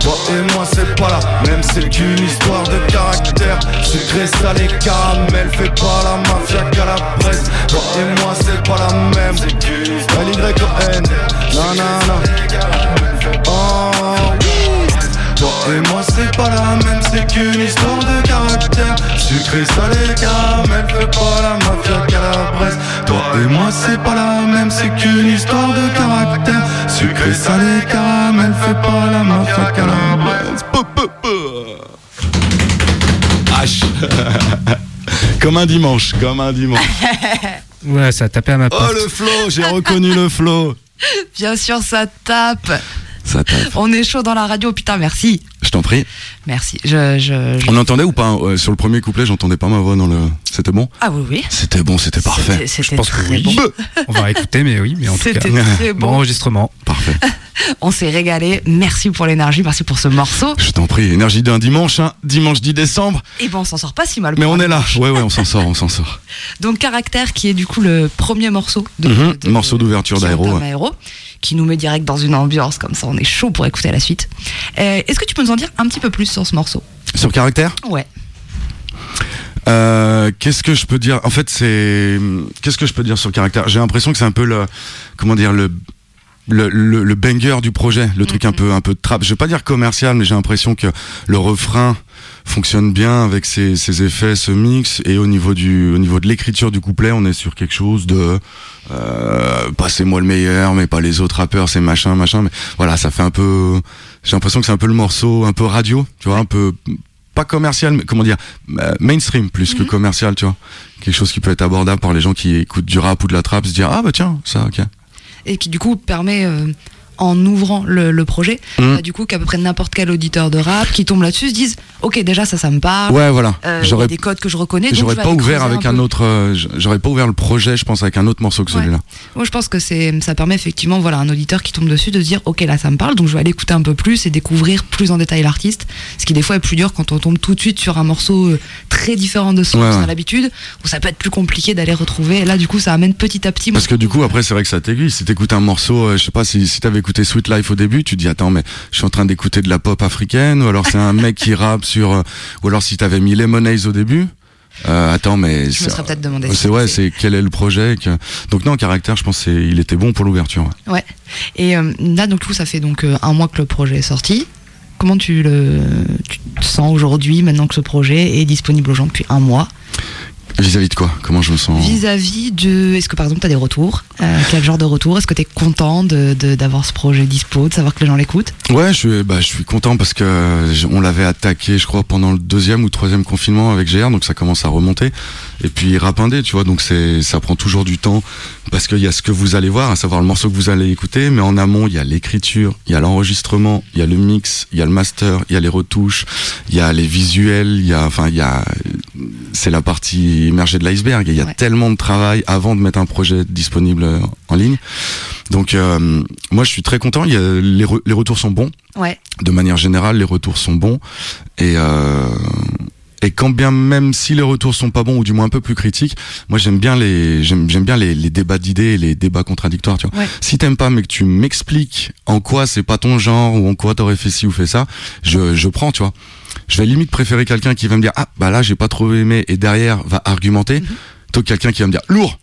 Toi et moi c'est pas la même, c'est qu'une histoire de caractère. Sucré, salé, caramel, fait pas la mafia qu'à la Bresse Toi et moi c'est pas la même, c'est qu'une histoire de N, et moi c'est pas la même, c'est qu'une histoire de caractère. Sucré, salé, caramel, fait pas la mafia qu'à la Bresse Toi et moi c'est pas la même, c'est qu'une histoire de caractère. Sucré, salé, caramel, fait pas la mafia qu'à la Bresse H. Comme un dimanche, comme un dimanche. Ouais, ça a tapé à ma porte. Oh le flow, j'ai reconnu le flow. Bien sûr, ça tape ça. On est chaud dans la radio, putain, merci. Je t'en prie. Merci. Je, je, je... On entendait ou pas hein, Sur le premier couplet, j'entendais pas ma voix dans le. C'était bon? Ah oui, oui. C'était bon, c'était parfait. Je pense que oui. Bon. On va écouter, mais oui, mais en tout cas. Très bon. bon enregistrement. Parfait. on s'est régalé. Merci pour l'énergie, merci pour ce morceau. Je t'en prie. Énergie d'un dimanche, hein, dimanche 10 décembre. Et bon, on s'en sort pas si mal. Mais on est là. Ouais, ouais, on s'en sort, on s'en sort. Donc, Caractère, qui est du coup le premier morceau de. Mm -hmm. de morceau d'ouverture d'Aéro. Qui nous met direct dans une ambiance comme ça. On est chaud pour écouter la suite. Euh, Est-ce que tu peux nous en dire un petit peu plus sur ce morceau? Sur Caractère? Ouais. Euh, qu'est-ce que je peux dire? En fait, c'est qu'est-ce que je peux dire sur Caractère? J'ai l'impression que c'est un peu le comment dire le le, le, le, banger du projet, le truc un peu un peu de trap. Je vais pas dire commercial, mais j'ai l'impression que le refrain fonctionne bien avec ses, ses, effets, ce mix, et au niveau du au niveau de l'écriture du couplet, on est sur quelque chose de euh, passez-moi le meilleur, mais pas les autres rappeurs, c'est machin machin. Mais voilà, ça fait un peu. J'ai l'impression que c'est un peu le morceau, un peu radio, tu vois, un peu pas commercial, mais comment dire, mainstream plus mm -hmm. que commercial, tu vois. Quelque chose qui peut être abordable par les gens qui écoutent du rap ou de la trap, se dire ah bah tiens ça ok et qui du coup permet euh, en ouvrant le, le projet, Mmh. bah, du coup qu'à peu près n'importe quel auditeur de rap qui tombe là-dessus se dise ok déjà ça ça me parle Ouais, voilà. Euh, il y a J'aurais- des codes que je reconnais J'aurais pas ouvert avec un autre, euh, j'aurais pas ouvert le projet, je pense, avec un autre morceau que celui-là. moi je pense que c'est ça permet effectivement voilà un auditeur qui tombe dessus de se dire ok là ça me parle donc je vais aller écouter un peu plus et découvrir plus en détail l'artiste ce qui des fois est plus dur quand on tombe tout de suite sur un morceau euh, très différent de ce Ouais, qu'on ouais. a l'habitude où ça peut être plus compliqué d'aller retrouver et là du coup ça amène petit à petit Parce que du coup, après, c'est vrai que ça t'aiguille. Si t'écoutes un morceau, euh, je sais pas, si, si t'avais écouté Sweet Life au début, tu te dis, attends, mais je suis en train d'écouter de la pop africaine, ou alors c'est un mec qui rappe sur, euh, ou alors si t'avais mis Lemonade au début, euh, attends, mais. je me serais peut-être demandé C'est ouais, c'est quel est le projet que... Donc non, caractère, je pense, il était bon pour l'ouverture. ouais. Ouais. Et euh, là, donc, coup, ça fait donc euh, un mois que le projet est sorti. Comment tu le tu te sens aujourd'hui, maintenant que ce projet est disponible aux gens depuis un mois? Vis-à-vis de quoi? Comment je me sens? Vis-à-vis de. Est-ce que par exemple, tu as des retours? Euh, Quel genre de retour Est-ce que tu es content d'avoir de, d'avoir ce projet dispo, de savoir que les gens l'écoutent? Ouais, je suis, bah, je suis content parce que euh, on l'avait attaqué, je crois, pendant le deuxième ou troisième confinement avec GR, donc ça commence à remonter. Et puis rap indé, tu vois, donc c'est, ça prend toujours du temps parce qu'il y a ce que vous allez voir, à savoir le morceau que vous allez écouter, mais en amont, il y a l'écriture, il y a l'enregistrement, il y a le mix, il y a le master, il y a les retouches, il y a les visuels, il y a, enfin, il y a, c'est la partie émergée de l'iceberg. Il y a tellement de travail avant de mettre un projet disponible euh, en ligne. Donc, euh, moi, je suis très content. Il y a, les, re- les retours sont bons Ouais. de manière générale, les retours sont bons. Et, euh, et quand bien même si les retours sont pas bons ou du moins un peu plus critiques, moi j'aime bien les j'aime j'aime bien les, les débats d'idées les débats contradictoires. Tu vois. Ouais. Si t'aimes pas mais que tu m'expliques en quoi c'est pas ton genre ou en quoi t'aurais fait ci ou fait ça, je je prends. Tu vois. Je vais limite préférer quelqu'un qui va me dire ah bah là j'ai pas trop aimé et derrière va argumenter, plutôt que quelqu'un qui va me dire lourd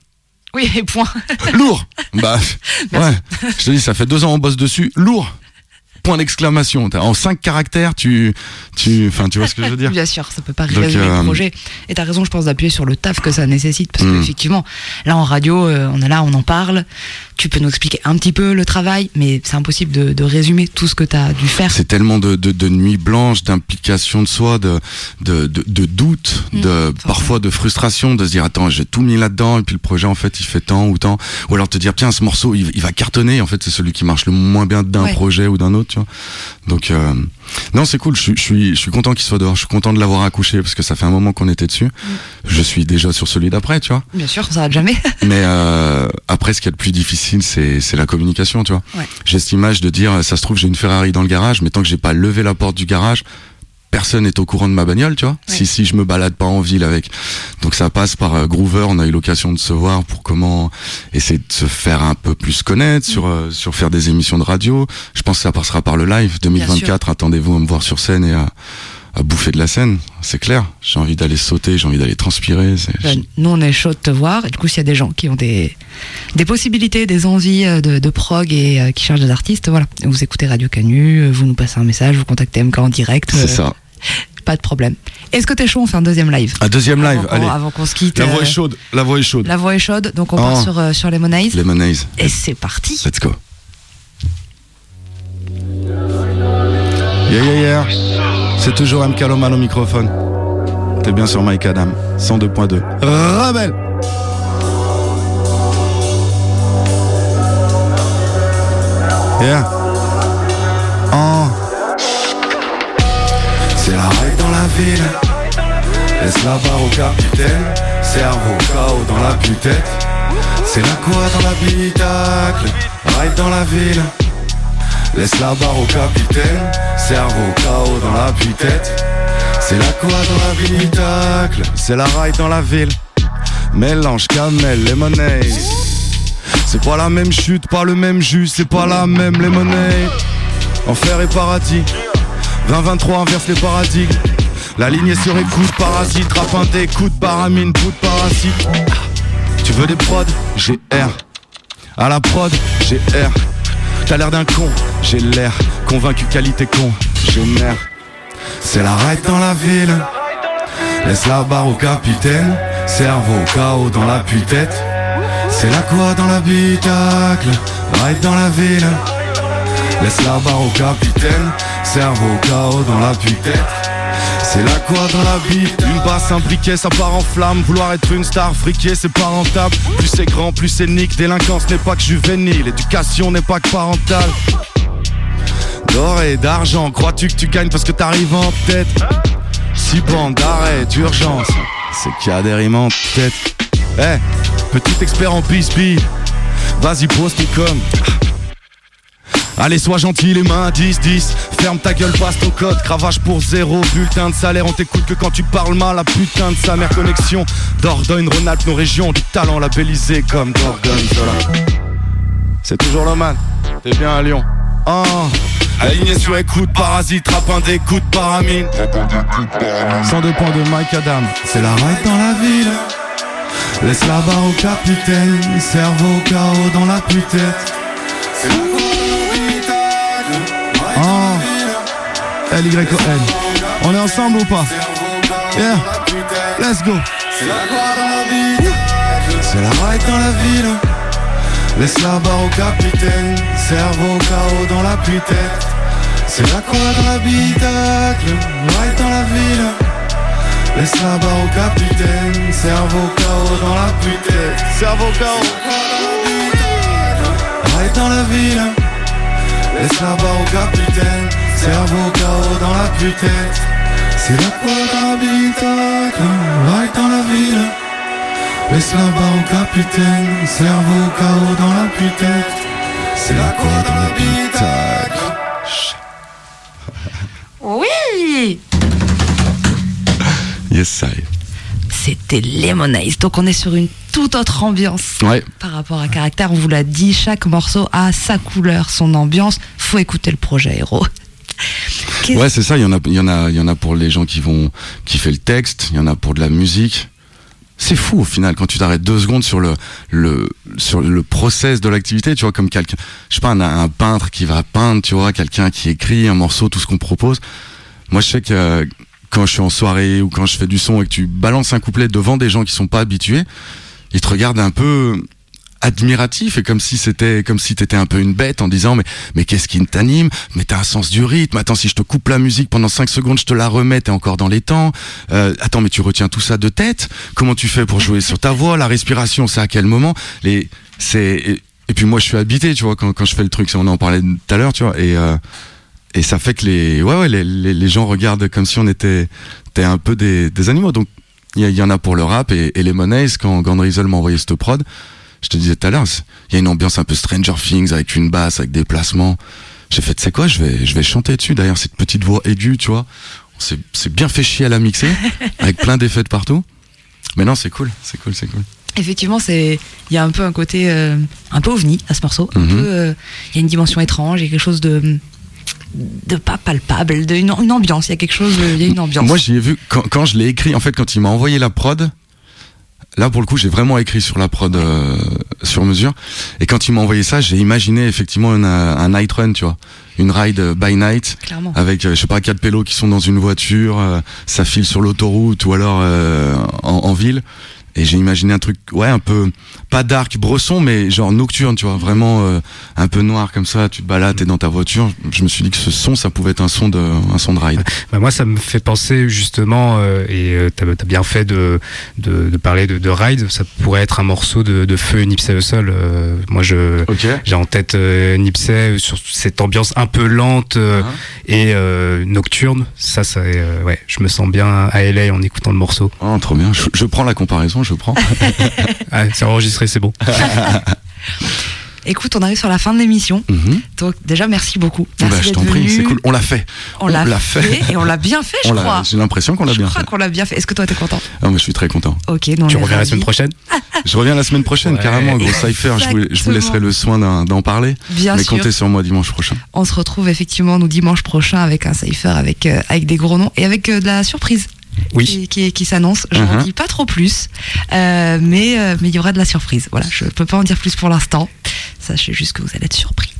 Oui, et point. lourd bah ouais je te dis ça fait deux ans on bosse dessus lourd point d'exclamation en cinq caractères tu tu enfin tu vois ce que je veux dire Bien sûr, ça peut pas résumer euh, le projet. Et t'as raison, je pense, d'appuyer sur le taf que ça nécessite. Parce qu'effectivement, là en radio, euh, on est là, on en parle. Tu peux nous expliquer un petit peu le travail, mais c'est impossible de, de résumer tout ce que t'as dû faire. c'est tellement de, de, de nuits blanches d'implication de soi de de, de, de doute Mm. de parfois de frustration de se dire attends j'ai tout mis là dedans et puis le projet en fait il fait tant ou tant ou alors te dire tiens ce morceau il, il va cartonner en fait c'est celui qui marche le moins bien d'un Ouais. projet ou d'un autre tu vois. Donc euh, non, c'est cool. Je, suis- je suis, je suis content qu'il soit dehors. Je suis content de l'avoir accouché parce que ça fait un moment qu'on était dessus. Je suis déjà sur celui d'après, tu vois. Bien sûr, ça va jamais. Mais euh, après, ce qui est le plus difficile, c'est c'est la communication, tu vois. Ouais. J'ai cette image de dire, ça se trouve, j'ai une Ferrari dans le garage, mais tant que j'ai pas levé la porte du garage, personne n'est au courant de ma bagnole, tu vois. Si si je me balade pas en ville avec. Donc ça passe par euh, Groover. On a eu l'occasion de se voir pour comment essayer de se faire un peu plus connaître sur euh, sur faire des émissions de radio. Je pense que ça passera par le live 2024. Attendez-vous à me voir sur scène et à à bouffer de la scène, c'est clair. J'ai envie d'aller sauter, j'ai envie d'aller transpirer. Ben, nous, on est chaud de te voir. Et du coup, s'il y a des gens qui ont des, des possibilités, des envies euh, de, de prog et euh, qui cherchent des artistes, voilà. Vous écoutez Radio Canu, euh, vous nous passez un message, vous contactez MK en direct. C'est euh, ça. Pas de problème. Est-ce que t'es chaud On fait un deuxième live. Un deuxième live, Avant allez. Avant qu'on se quitte. La voix euh, est chaude, la voix est chaude. La voix est chaude, donc on Oh. part sur, euh, sur Lemonize. Lemonize. Et c'est parti. Let's go. Yeah, yeah, yeah. C'est toujours M. Caloman au microphone. T'es bien sur Mike Adam, 102.2. Rebelle Yeah. Oh. C'est la règle dans la ville. Laisse la barre au capitaine. Cerveau KO dans la putette. C'est la quoi dans l'habitacle. Ride dans la ville. Laisse la barre au capitaine. Cerveau KO dans la putette. C'est la quoi dans l'habitacle. C'est la ride dans la ville. Mélange camel, lemonade. C'est pas la même chute, pas le même jus, c'est pas la même lemonade. Enfer et paradis. 2023 inverse les paradigmes. La ligne sur écoute, parasite, rapinté, coup de paramine, de parasite. Tu veux des prods? J'ai R. À la prod, j'ai R. T'as l'air d'un con, j'ai l'air. Convaincu qualité con, j'ai mère. C'est la ride dans la ville. Laisse la barre au capitaine. Cerveau KO dans la putette. C'est la quoi dans l'habitacle. Ride dans la ville. Laisse la barre au capitaine. Cerveau KO dans la putette. C'est la quoi dans la bite Une basse, briquet, ça part en flamme Vouloir être une star, friquer, c'est pas rentable Plus c'est grand, plus c'est nique Délinquance n'est pas que juvénile Éducation n'est pas que parentale D'or et d'argent, crois-tu que tu gagnes parce que t'arrives en tête? Six bandes d'arrêt, d'urgence C'est qu'il y a des rimes en tête Eh, petit expert en bisbille Vas-y pose tes Allez, sois gentil, les mains 10-10. Ferme ta gueule, passe ton code. Cravage pour zéro, bulletin de salaire. On t'écoute que quand tu parles mal. La putain de sa mère connexion. Dordogne, Rhône-Alpes, nos régions. Du talent labellisé comme Gorgonzola. C'est toujours le man. T'es bien à Lyon. Oh. Aligné sur écoute, parasite, rapin des coups de paramine. 102 points de Mike Adam. C'est la ride dans la ville. Laisse la barre au capitaine. Cerveau KO dans la putette. Oh. L-Y-O-N. On est ensemble ou pas? Yeah. Let's go. C'est la ride dans la ville. Laisse la barre au capitaine. Cerveau KO dans la putette. C'est la quoi dans l'habitacle. Ride dans la ville. Laisse la barre au capitaine. Cerveau KO dans la putette. Cerveau KO. Ride dans la ville. Laisse la barre au capitaine, cerveau KO dans la putette. C'est la quoi dans l'habitacle, ride dans la ville. Laisse la barre au capitaine, cerveau KO dans la putette. C'est la quoi dans l'habitacle. Oui Yes, I. C'était Lemonize. Donc on est sur une toute autre ambiance Ouais. par rapport à Caractère. On vous l'a dit, chaque morceau a sa couleur, son ambiance. Faut écouter le projet héros. Ouais, c'est ça. Il y en a, il y en a, il y en a pour les gens qui vont kiffer le texte. Il y en a pour de la musique. C'est fou au final quand tu t'arrêtes deux secondes sur le sur le process de l'activité. Tu vois comme quelqu'un, je sais pas, un, peintre qui va peindre. Tu vois, quelqu'un qui écrit un morceau, tout ce qu'on propose. Moi, je sais que quand je suis en soirée ou quand je fais du son et que tu balances un couplet devant des gens qui sont pas habitués, ils te regardent un peu admiratif et comme si c'était comme si t'étais un peu une bête en disant mais mais qu'est-ce qui t'anime? Mais t'as un sens du rythme. Attends si je te coupe la musique pendant 5 secondes je te la remets t'es encore dans les temps. Euh, attends mais tu retiens tout ça de tête? Comment tu fais pour jouer sur ta voix? La respiration c'est à quel moment? Les c'est et, puis moi je suis habité tu vois quand, quand je fais le truc on en parlait tout à l'heure tu vois et euh, et ça fait que les, ouais, ouais, les, les, les gens regardent comme si on était, était un peu des, des animaux. Donc, il y, a- il y en a pour le rap et, et les Monnaies, quand Gandrizel m'a envoyé cette prod, je te disais tout à l'heure, il y a une ambiance un peu Stranger Things avec une basse, avec des placements. J'ai fait, tu sais quoi, je vais, je vais chanter dessus. D'ailleurs, cette petite voix aiguë, tu vois, c'est bien fait chier à la mixer, avec plein d'effets de partout. Mais non, c'est cool, c'est cool, c'est cool. Effectivement, c'est il y a un peu un côté euh, un peu ovni à ce morceau. Mhm. euh, il y a une dimension étrange, il y a quelque chose de de pas palpable, de une, une ambiance. Il y a quelque chose, il y a une ambiance. Moi, j'y ai vu quand, quand je l'ai écrit. En fait, quand il m'a envoyé la prod, là pour le coup, j'ai vraiment écrit sur la prod euh, sur mesure. Et quand il m'a envoyé ça, j'ai imaginé effectivement une, un night run, tu vois, une ride euh, by night Clairement. avec euh, je sais pas quatre pélos qui sont dans une voiture, euh, ça file sur l'autoroute ou alors euh, en, en ville. Et j'ai imaginé un truc, ouais, un peu pas dark, bresson, mais genre nocturne, tu vois, vraiment euh, un peu noir comme ça. Tu te balades, t'es dans ta voiture. Je me suis dit que ce son, ça pouvait être un son de, un son de ride. Bah, moi, ça me fait penser justement, euh, et euh, t'as as bien fait de, de, de parler de, de Ride, ça pourrait être un morceau de, de feu Nipsey Hussle. Euh, moi, je j'ai en tête Nipsey sur cette ambiance un peu lente euh, et nocturne. Ça, ça, ouais, je me sens bien à LA en écoutant le morceau. Oh, trop bien. Je, je prends la comparaison, je prends. ah, c'est enregistré, c'est bon. Écoute, on arrive sur la fin de l'émission. Mhm. Donc déjà, merci beaucoup. Merci Bah, je t'en prie, c'est cool. On l'a fait. On l'a fait, et on l'a bien fait, je crois. J'ai l'impression qu'on l'a Je bien crois fait. qu'on l'a bien fait. Est-ce que toi, t'es content? Ah, je suis très content. Ok, non, Tu reviens la semaine prochaine? Je reviens la semaine prochaine, Ouais. carrément, gros cypher. Je vous, je vous laisserai le soin d'en d'en parler. Bien mais sûr. comptez sur moi dimanche prochain. On se retrouve effectivement nous dimanche prochain avec un cypher avec euh, avec des gros noms et avec euh, de la surprise. Oui. Qui, qui, qui s'annonce. Je Uh-huh. n'en dis pas trop plus, euh, mais euh, mais il y aura de la surprise. Voilà, je peux pas en dire plus pour l'instant. Sachez juste que vous allez être surpris.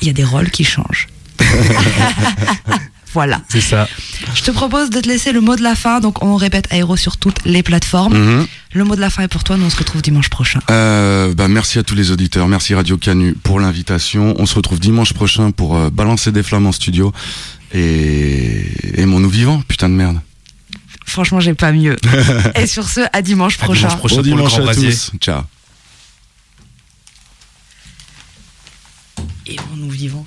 Il y a des rôles qui changent. voilà. C'est ça. Je te propose de te laisser le mot de la fin. Donc on répète Aéro sur toutes les plateformes. Mhm. Le mot de la fin est pour toi. Nous on se retrouve dimanche prochain. Euh, bah, merci à tous les auditeurs, merci Radio Canu pour l'invitation. On se retrouve dimanche prochain pour euh, balancer des flammes en studio. Et aimons-nous vivants, putain de merde. Franchement, j'ai pas mieux. et sur ce, à dimanche prochain. dimanche prochain Bon pour le dimanche Grand à Brasier. tous. Ciao. Et on nous vivons.